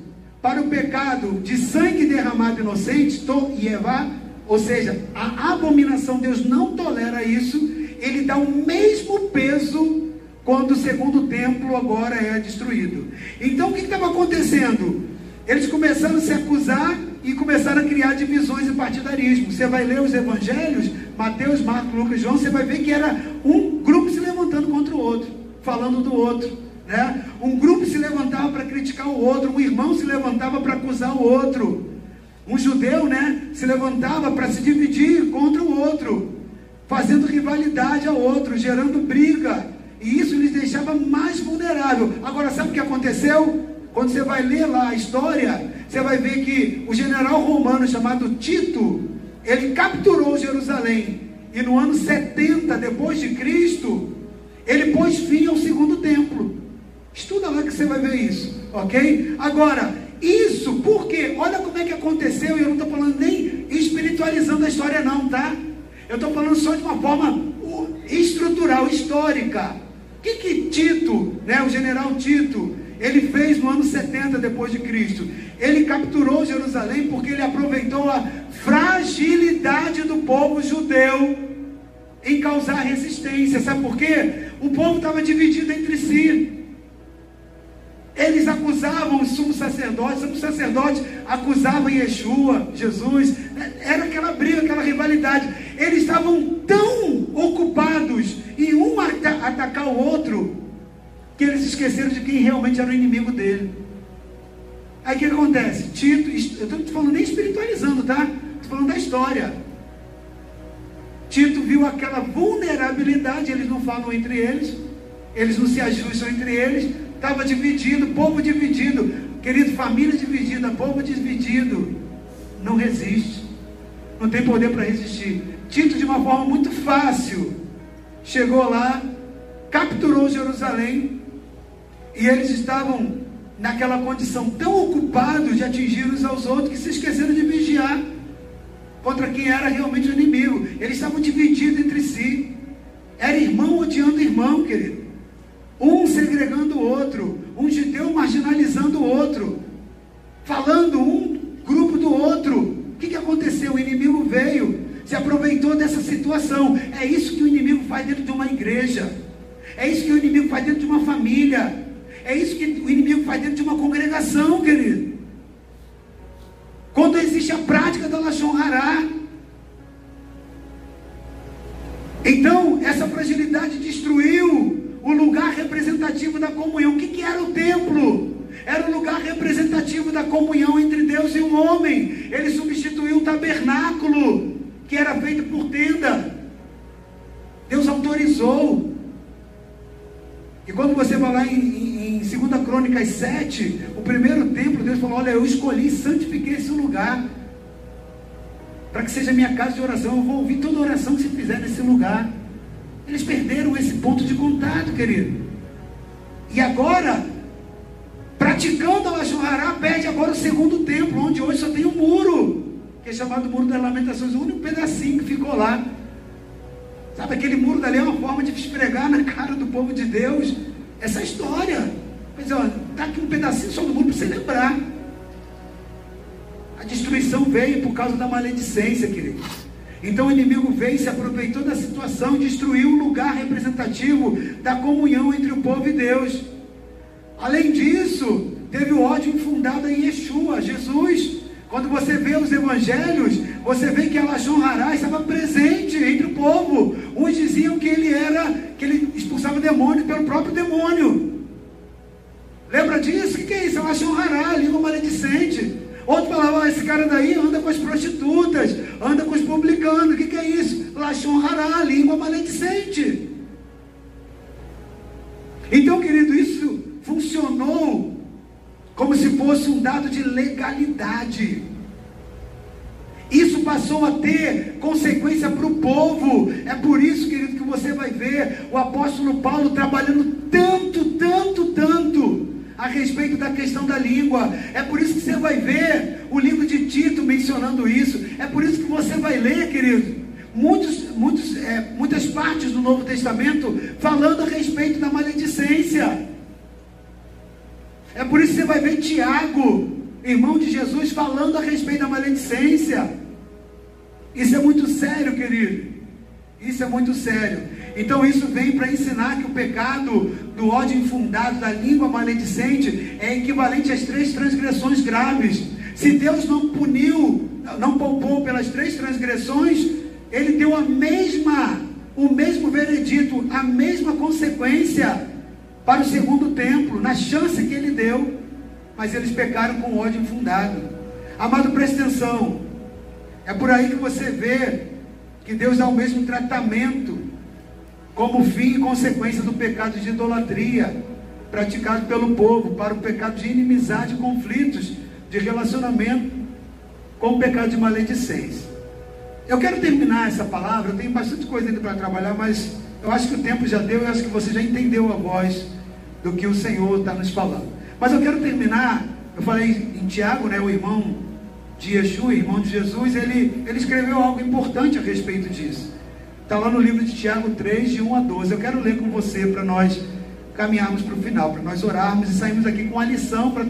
para o pecado de sangue derramado inocente, e Eva, ou seja, a abominação, Deus não tolera isso, ele dá o mesmo peso quando o segundo templo agora é destruído. Então o que estava acontecendo? Eles começaram a se acusar e começaram a criar divisões e partidarismo. Você vai ler os evangelhos, Mateus, Marcos, Lucas, João, você vai ver que era um grupo se levantando contra o outro, falando do outro. Né? Um grupo se levantava para criticar o outro, um irmão se levantava para acusar o outro. Um judeu né, se levantava para se dividir contra o outro, fazendo rivalidade ao outro, gerando briga. E isso lhes deixava mais vulnerável. Agora, sabe o que aconteceu? Quando você vai ler lá a história, você vai ver que o general romano chamado Tito, ele capturou Jerusalém. E no ano 70 depois de Cristo, ele pôs fim ao segundo templo. Estuda lá que você vai ver isso, ok? Agora, isso porque, olha como é que aconteceu, e eu não estou falando nem espiritualizando a história, não, tá? Eu estou falando só de uma forma estrutural, histórica. O que, que Tito, né, o general Tito, ele fez no ano 70 depois de Cristo. Ele capturou Jerusalém porque ele aproveitou a fragilidade do povo judeu em causar resistência. Sabe por quê? O povo estava dividido entre si. Eles acusavam o sumo sacerdote, o sumo sacerdote acusava Yeshua, Jesus. Era aquela briga, aquela rivalidade. Eles estavam tão ocupados em um atacar o outro que eles esqueceram de quem realmente era o inimigo dele. Aí o que acontece? Tito, eu estou falando nem espiritualizando, tá? Estou falando da história. Tito viu aquela vulnerabilidade, eles não falam entre eles, eles não se ajustam entre eles, estava dividido, povo dividido, querido, família dividida, povo dividido, não resiste, não tem poder para resistir. Tito, de uma forma muito fácil, chegou lá, capturou Jerusalém, e eles estavam naquela condição tão ocupados de atingir uns aos outros que se esqueceram de vigiar contra quem era realmente o inimigo. Eles estavam divididos entre si. Era irmão odiando irmão, querido. Um segregando o outro, um judeu marginalizando o outro, falando um grupo do outro. O que, que aconteceu? O inimigo veio, se aproveitou dessa situação. É isso que o inimigo faz dentro de uma igreja. É isso que o inimigo faz dentro de uma família. É isso que o inimigo faz dentro de uma congregação, querido. Quando existe a prática da Lachon Hará. Então, essa fragilidade destruiu o lugar representativo da comunhão. O que, que era o templo? Era o lugar representativo da comunhão entre Deus e o homem. Ele substituiu o tabernáculo, que era feito por tenda. Deus autorizou. E quando você vai lá em, em 2 Crônicas 7, o primeiro templo, Deus falou: Olha, eu escolhi e santifiquei esse lugar. Para que seja minha casa de oração. Eu vou ouvir toda oração que você fizer nesse lugar. Eles perderam esse ponto de contato, querido. E agora, praticando a Lachurrará, perde agora o segundo templo, onde hoje só tem um muro, que é chamado Muro das Lamentações, o único pedacinho que ficou lá. Sabe, aquele muro dali é uma forma de esfregar na cara do povo de Deus essa história. Mas olha, dá aqui um pedacinho só do mundo para você lembrar. A destruição veio por causa da maledicência, querido. Então o inimigo veio e se aproveitou da situação, destruiu o lugar representativo da comunhão entre o povo e Deus. Além disso, teve o ódio infundado em Yeshua, Jesus. Quando você vê os evangelhos, você vê que Alashon Hará estava presente entre o povo. Uns diziam que ele era, que ele expulsava demônio pelo próprio demônio. Lembra disso? O que lá chonrará, língua maledicente. Outro falava, esse cara daí anda com as prostitutas, anda com os publicanos. O que, que é isso? Lachonrará, língua maledicente. Então, querido, isso funcionou como se fosse um dado de legalidade. Isso passou a ter consequência para o povo. É por isso, querido, que você vai ver o apóstolo Paulo trabalhando tanto, tanto, tanto a respeito da questão da língua. É por isso que você vai ver o livro de Tito mencionando isso. É por isso que você vai ler, querido, muitos, muitos, é, muitas partes do Novo Testamento falando a respeito da maledicência. É por isso que você vai ver Tiago, irmão de Jesus, falando a respeito da maledicência. Isso é muito sério, querido. Isso é muito sério. Então isso vem para ensinar que o pecado do ódio infundado, da língua maledicente, é equivalente às três transgressões graves. Se Deus não puniu, não poupou pelas três transgressões, ele deu a mesma, o mesmo veredito, a mesma consequência para o segundo templo, na chance que ele deu, mas eles pecaram com ódio infundado. Amado, preste atenção. É por aí que você vê que Deus dá o mesmo tratamento como fim e consequência do pecado de idolatria praticado pelo povo, para o pecado de inimizade conflitos de relacionamento com o pecado de maledicência. Eu quero terminar essa palavra, eu tenho bastante coisa ainda para trabalhar, mas eu acho que o tempo já deu, eu acho que você já entendeu a voz do que o Senhor está nos falando. Mas eu quero terminar, eu falei em Tiago, né, o irmão de Yeshua, irmão de Jesus, ele, ele escreveu algo importante a respeito disso. Está lá no livro de Tiago 3, de 1 a 12. Eu quero ler com você para nós caminharmos para o final, para nós orarmos e sairmos aqui com a lição para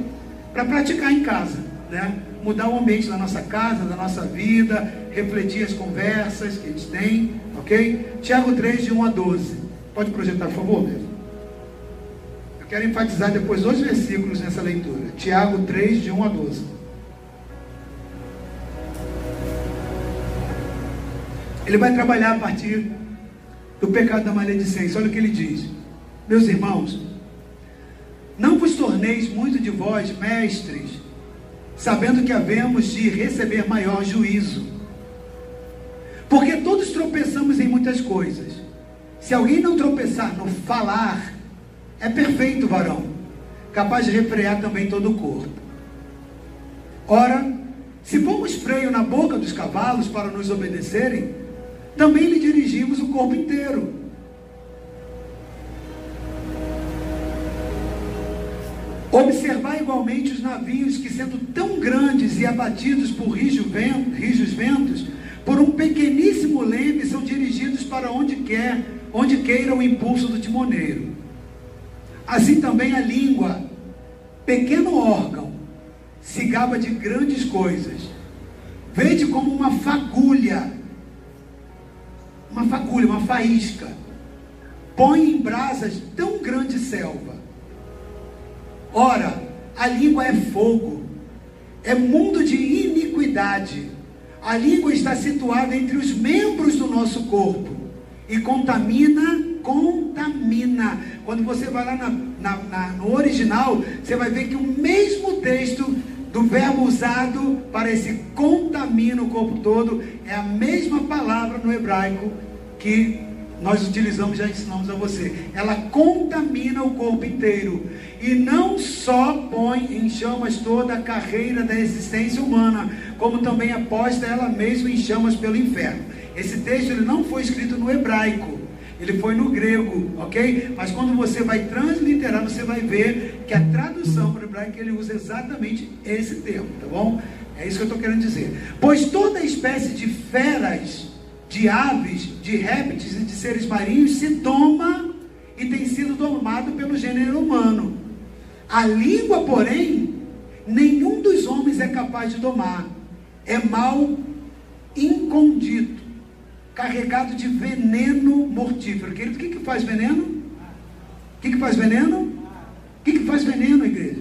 pra praticar em casa. Né? Mudar o ambiente da nossa casa, da nossa vida, refletir as conversas que a gente tem, ok? Tiago 3, de 1 a 12. Pode projetar, por favor, mesmo. Eu quero enfatizar depois dois versículos nessa leitura. Tiago 3, de 1 a 12. Ele vai trabalhar a partir do pecado da maledicência. Olha o que ele diz: Meus irmãos, não vos torneis muito de vós mestres, sabendo que havemos de receber maior juízo. Porque todos tropeçamos em muitas coisas. Se alguém não tropeçar no falar, é perfeito varão, capaz de refrear também todo o corpo. Ora, se pomos freio na boca dos cavalos para nos obedecerem, também lhe dirigimos o corpo inteiro. Observar igualmente os navios que, sendo tão grandes e abatidos por rijos ventos, por um pequeníssimo leme, são dirigidos para onde quer, onde queira o impulso do timoneiro. Assim também a língua, pequeno órgão, se gaba de grandes coisas. Vede como uma fagulha uma fagulha, uma faísca, põe em brasas tão grande selva. Ora, a língua é fogo, é mundo de iniquidade. A língua está situada entre os membros do nosso corpo e contamina, contamina. Quando você vai lá na, na, na, no original, você vai ver que o mesmo texto do verbo usado para esse contamina o corpo todo é a mesma palavra no hebraico que nós utilizamos, já ensinamos a você. Ela contamina o corpo inteiro e não só põe em chamas toda a carreira da existência humana, como também aposta ela mesma em chamas pelo inferno. Esse texto ele não foi escrito no hebraico, ele foi no grego, ok? Mas quando você vai transliterar, você vai ver que a tradução para o hebraico ele usa exatamente esse termo, tá bom? É isso que eu estou querendo dizer. Pois toda espécie de feras de aves, de répteis e de seres marinhos se toma e tem sido domado pelo gênero humano. A língua, porém, nenhum dos homens é capaz de domar. É mal incondito, carregado de veneno mortífero. Querido, o que, que faz veneno? O que, que faz veneno? O que, que faz veneno, igreja?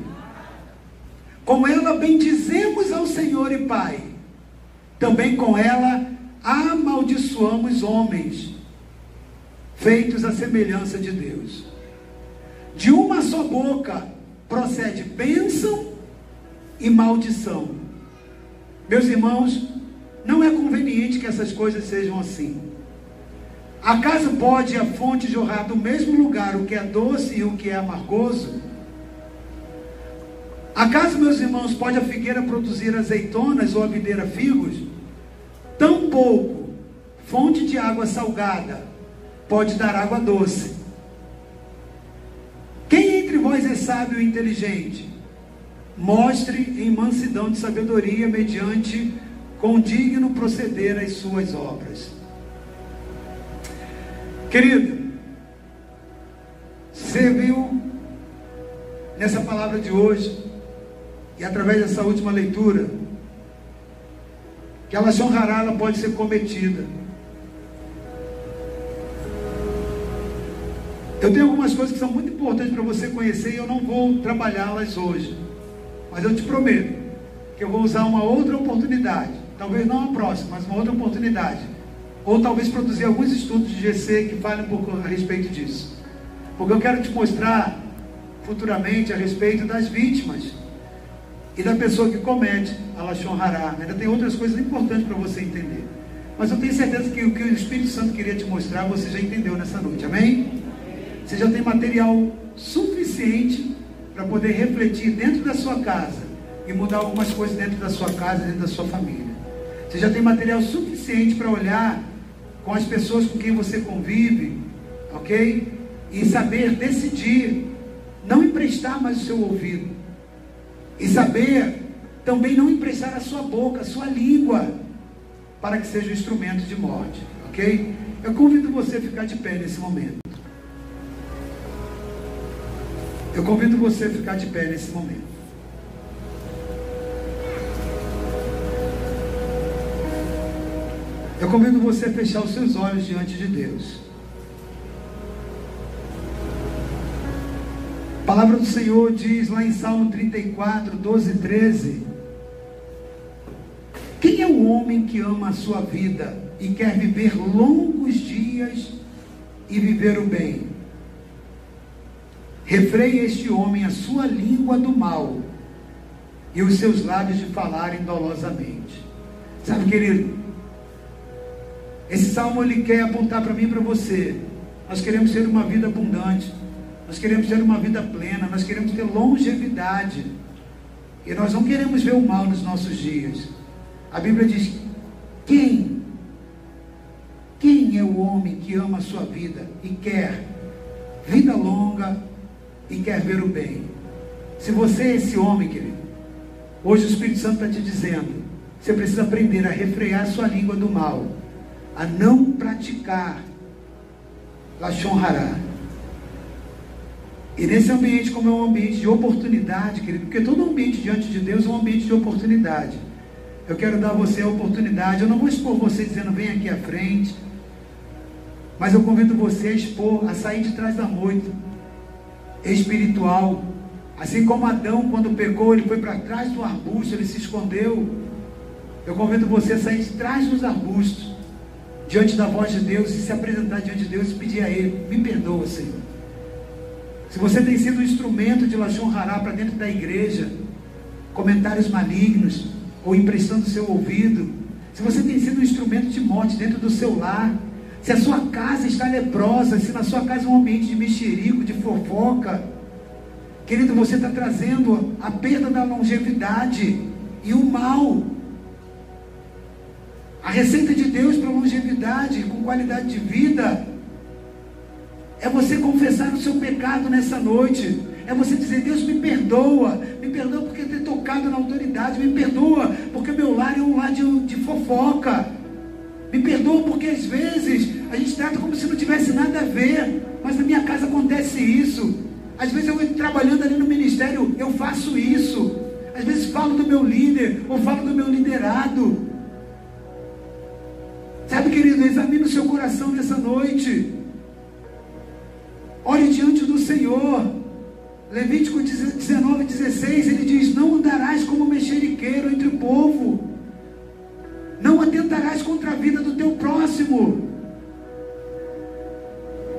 Com ela bendizemos ao Senhor e Pai. Também com ela amaldiçoamos homens, feitos à semelhança de Deus. De uma só boca procede bênção e maldição. Meus irmãos, não é conveniente que essas coisas sejam assim. Acaso pode a fonte jorrar do mesmo lugar o que é doce e o que é amargoso? Acaso, meus irmãos, pode a figueira produzir azeitonas ou a videira figos? Tampouco fonte de água salgada pode dar água doce. Quem entre vós é sábio e inteligente? Mostre em mansidão de sabedoria mediante com digno proceder as suas obras. Querido, você viu nessa palavra de hoje e através dessa última leitura que a Lachon Hará pode ser cometida. Eu tenho algumas coisas que são muito importantes para você conhecer e eu não vou trabalhá-las hoje. Mas eu te prometo que eu vou usar uma outra oportunidade Talvez não a próxima, mas uma outra oportunidade. Ou talvez produzir alguns estudos de GC que falem um pouco a respeito disso. Porque eu quero te mostrar futuramente a respeito das vítimas e da pessoa que comete a Lashon Hará. Ainda tem outras coisas importantes para você entender. Mas eu tenho certeza que o que o Espírito Santo queria te mostrar, você já entendeu nessa noite. Amém? Você já tem material suficiente para poder refletir dentro da sua casa e mudar algumas coisas dentro da sua casa, dentro da sua família. Você já tem material suficiente para olhar com as pessoas com quem você convive, ok? E saber decidir, não emprestar mais o seu ouvido. E saber também não emprestar a sua boca, a sua língua, para que seja um instrumento de morte, ok? Eu convido você a ficar de pé nesse momento. Eu convido você a ficar de pé nesse momento. Eu convido você a fechar os seus olhos diante de Deus. Palavra do Senhor diz lá em Salmo 34, 12 e 13: Quem é o homem que ama a sua vida e quer viver longos dias e viver o bem? Refreie este homem a sua língua do mal e os seus lábios de falarem dolosamente. Sabe, querido, esse salmo ele quer apontar para mim e para você. Nós queremos ter uma vida abundante. Nós queremos ter uma vida plena. Nós queremos ter longevidade. E nós não queremos ver o mal nos nossos dias. A Bíblia diz: quem? Quem é o homem que ama a sua vida e quer vida longa e quer ver o bem? Se você é esse homem, querido, hoje o Espírito Santo está te dizendo: você precisa aprender a refrear sua língua do mal a não praticar Lashon Hará. E nesse ambiente, como é um ambiente de oportunidade, querido, porque todo ambiente diante de Deus é um ambiente de oportunidade. Eu quero dar a você a oportunidade. Eu não vou expor você dizendo, vem aqui à frente. Mas eu convido você a expor, a sair de trás da moita espiritual. Assim como Adão, quando pecou, ele foi para trás do arbusto, ele se escondeu. Eu convido você a sair de trás dos arbustos diante da voz de Deus e se apresentar diante de Deus e pedir a Ele: Me perdoa, Senhor. Se você tem sido um instrumento de Lachon Hará para dentro da igreja, comentários malignos, ou emprestando seu ouvido, se você tem sido um instrumento de morte dentro do seu lar, se a sua casa está leprosa, se na sua casa é um ambiente de mexerico, de fofoca, querido, você está trazendo a perda da longevidade e o mal. A receita de Deus para longevidade, com qualidade de vida, é você confessar o seu pecado nessa noite. É você dizer, Deus me perdoa, me perdoa porque ter tocado na autoridade, me perdoa porque meu lar é um lar de, de fofoca. Me perdoa porque às vezes a gente trata como se não tivesse nada a ver, mas na minha casa acontece isso. Às vezes eu trabalhando ali no ministério, eu faço isso. Às vezes falo do meu líder, ou falo do meu liderado. Sabe, querido, examine o seu coração nessa noite. Ore diante do Senhor. Levítico 19, 16, ele diz: Não andarás como mexeriqueiro entre o povo, não atentarás contra a vida do teu próximo.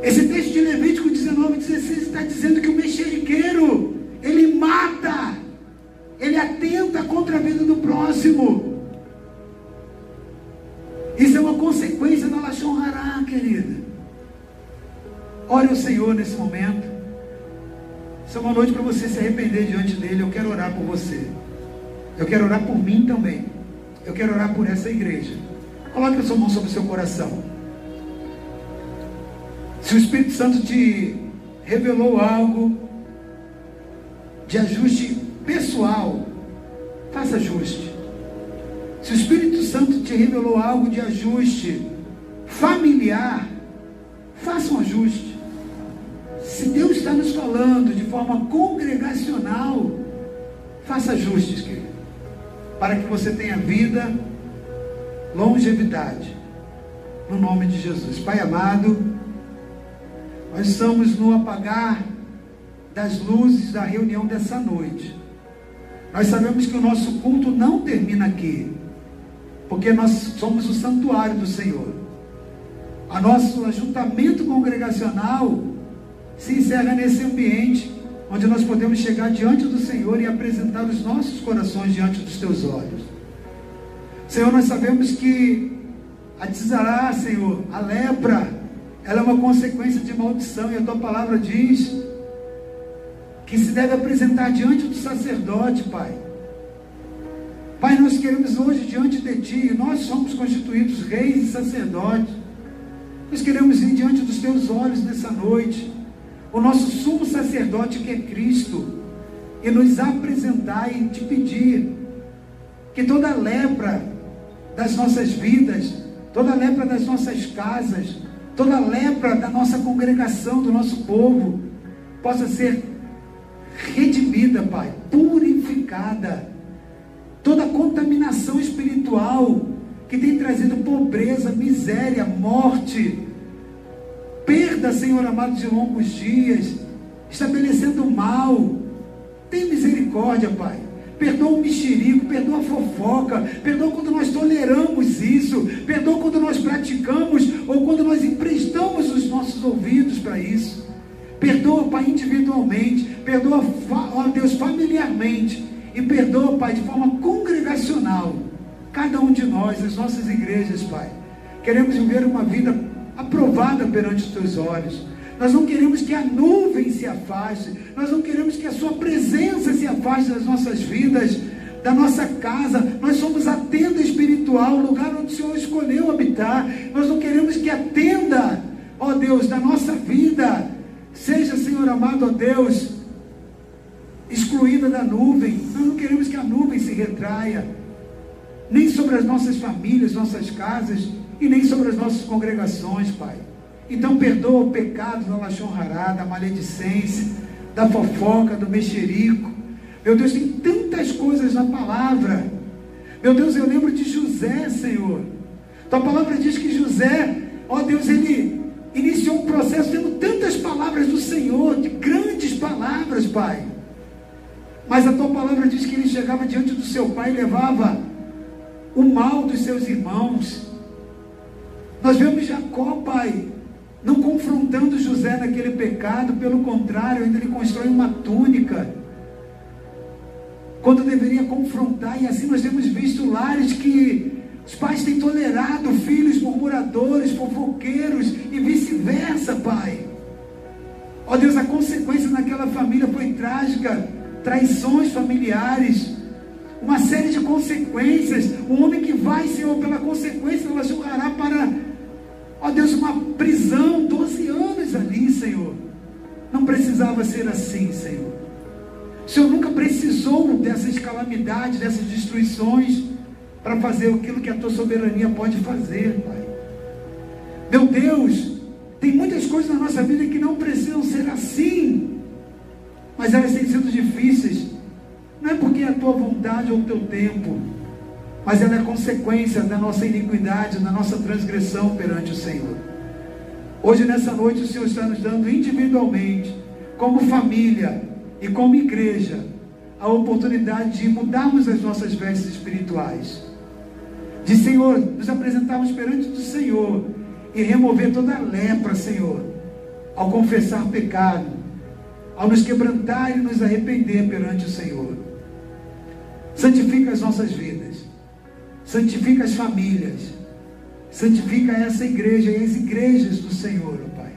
Esse texto de Levítico 19, 16 está dizendo que o mexeriqueiro, ele mata, ele atenta contra a vida do próximo. Isso é uma consequência da Lachon Hará, querida. Ore ao Senhor nesse momento. Isso é uma noite para você se arrepender diante dele. Eu quero orar por você. Eu quero orar por mim também. Eu quero orar por essa igreja. Coloque a sua mão sobre o seu coração. Se o Espírito Santo te revelou algo de ajuste pessoal, faça ajuste. Se o Espírito Santo te revelou algo de ajuste familiar, faça um ajuste. Se Deus está nos falando de forma congregacional, faça ajustes, querido, para que você tenha vida, longevidade, no nome de Jesus. Pai amado, nós estamos no apagar das luzes da reunião dessa noite. Nós sabemos que o nosso culto não termina aqui, porque nós somos o santuário do Senhor. O nosso ajuntamento congregacional se encerra nesse ambiente onde nós podemos chegar diante do Senhor e apresentar os nossos corações diante dos teus olhos. Senhor, nós sabemos que a desará, Senhor, a lepra, ela é uma consequência de maldição, e a tua palavra diz que se deve apresentar diante do sacerdote, Pai. Pai, nós queremos hoje diante de Ti, nós somos constituídos reis e sacerdotes. Nós queremos ir diante dos Teus olhos nessa noite, o nosso sumo sacerdote que é Cristo, e nos apresentar e te pedir que toda lepra das nossas vidas, toda lepra das nossas casas, toda lepra da nossa congregação, do nosso povo, possa ser redimida, Pai, purificada. Toda contaminação espiritual que tem trazido pobreza, miséria, morte, perda, Senhor amado, de longos dias, estabelecendo mal. Tem misericórdia, Pai. Perdoa o mexerico, perdoa a fofoca, perdoa quando nós toleramos isso, perdoa quando nós praticamos ou quando nós emprestamos os nossos ouvidos para isso. Perdoa, Pai, individualmente, perdoa, ó Deus, familiarmente, e perdoa, Pai, de forma congregacional, cada um de nós, as nossas igrejas, Pai. Queremos viver uma vida aprovada perante os teus olhos. Nós não queremos que a nuvem se afaste, nós não queremos que a sua presença se afaste das nossas vidas, da nossa casa. Nós somos a tenda espiritual, o lugar onde o Senhor escolheu habitar. Nós não queremos que a tenda, ó Deus, da nossa vida, seja, Senhor amado, ó Deus, excluída da nuvem. Nós não queremos que a nuvem se retraia, nem sobre as nossas famílias, nossas casas, e nem sobre as nossas congregações, Pai. Então perdoa o pecado da lachonrará, da maledicência, da fofoca, do mexerico. Meu Deus, tem tantas coisas na palavra. Meu Deus, eu lembro de José, Senhor. Tua palavra diz que José, ó Deus, ele iniciou um processo tendo tantas palavras do Senhor, de grandes palavras, Pai. Mas a tua palavra diz que ele chegava diante do seu pai e levava o mal dos seus irmãos. Nós vemos Jacó, Pai, não confrontando José naquele pecado, pelo contrário, ainda ele constrói uma túnica. Quando deveria confrontar, e assim nós temos visto lares que os pais têm tolerado filhos murmuradores, fofoqueiros e vice-versa, Pai. Ó oh, Deus, a consequência naquela família foi trágica, traições familiares, uma série de consequências. Um homem que vai, Senhor, pela consequência, ela julgará para Ó Deus, uma prisão, 12 anos ali, Senhor. Não precisava ser assim, Senhor. O Senhor nunca precisou dessas calamidades, dessas destruições, para fazer aquilo que a tua soberania pode fazer, Pai. Meu Deus, tem muitas coisas na nossa vida que não precisam ser assim, mas elas têm sido difíceis. Não é porque é a tua vontade ou o teu tempo, mas ela é consequência da nossa iniquidade, da nossa transgressão perante o Senhor. Hoje, nessa noite, o Senhor está nos dando individualmente, como família e como igreja, a oportunidade de mudarmos as nossas vestes espirituais. De Senhor, nos apresentarmos perante o Senhor e remover toda a lepra, Senhor, ao confessar pecado, ao nos quebrantar e nos arrepender perante o Senhor. Santifica as nossas vidas Santifica as famílias. Santifica essa igreja e as igrejas do Senhor, ó Pai.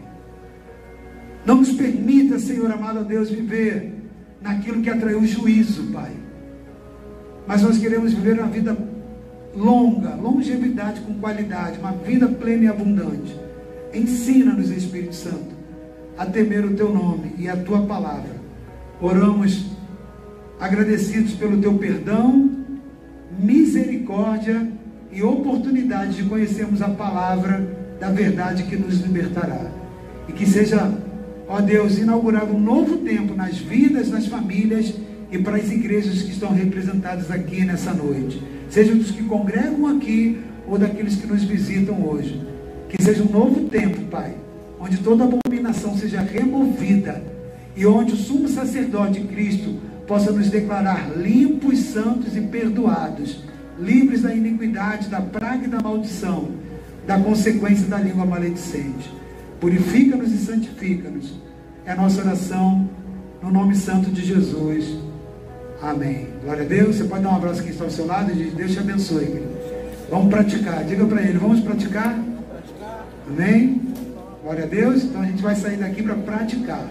Não nos permita, Senhor amado Deus, viver naquilo que atraiu juízo, Pai. Mas nós queremos viver uma vida longa, longevidade com qualidade, uma vida plena e abundante. Ensina-nos, Espírito Santo, a temer o teu nome e a tua palavra. Oramos agradecidos pelo teu perdão, misericórdia e oportunidade de conhecermos a palavra da verdade que nos libertará. E que seja, ó Deus, inaugurado um novo tempo nas vidas, nas famílias e para as igrejas que estão representadas aqui nessa noite. Seja dos que congregam aqui ou daqueles que nos visitam hoje. Que seja um novo tempo, Pai, onde toda abominação seja removida e onde o sumo sacerdote Cristo possa nos declarar limpos, santos e perdoados, livres da iniquidade, da praga e da maldição, da consequência da língua maledicente. Purifica-nos e santifica-nos. É a nossa oração no nome santo de Jesus. Amém. Glória a Deus. Você pode dar um abraço quem está ao seu lado e diz: Deus te abençoe, querido. Vamos praticar. Diga para ele: Vamos praticar? Amém? Glória a Deus. Então a gente vai sair daqui para praticar.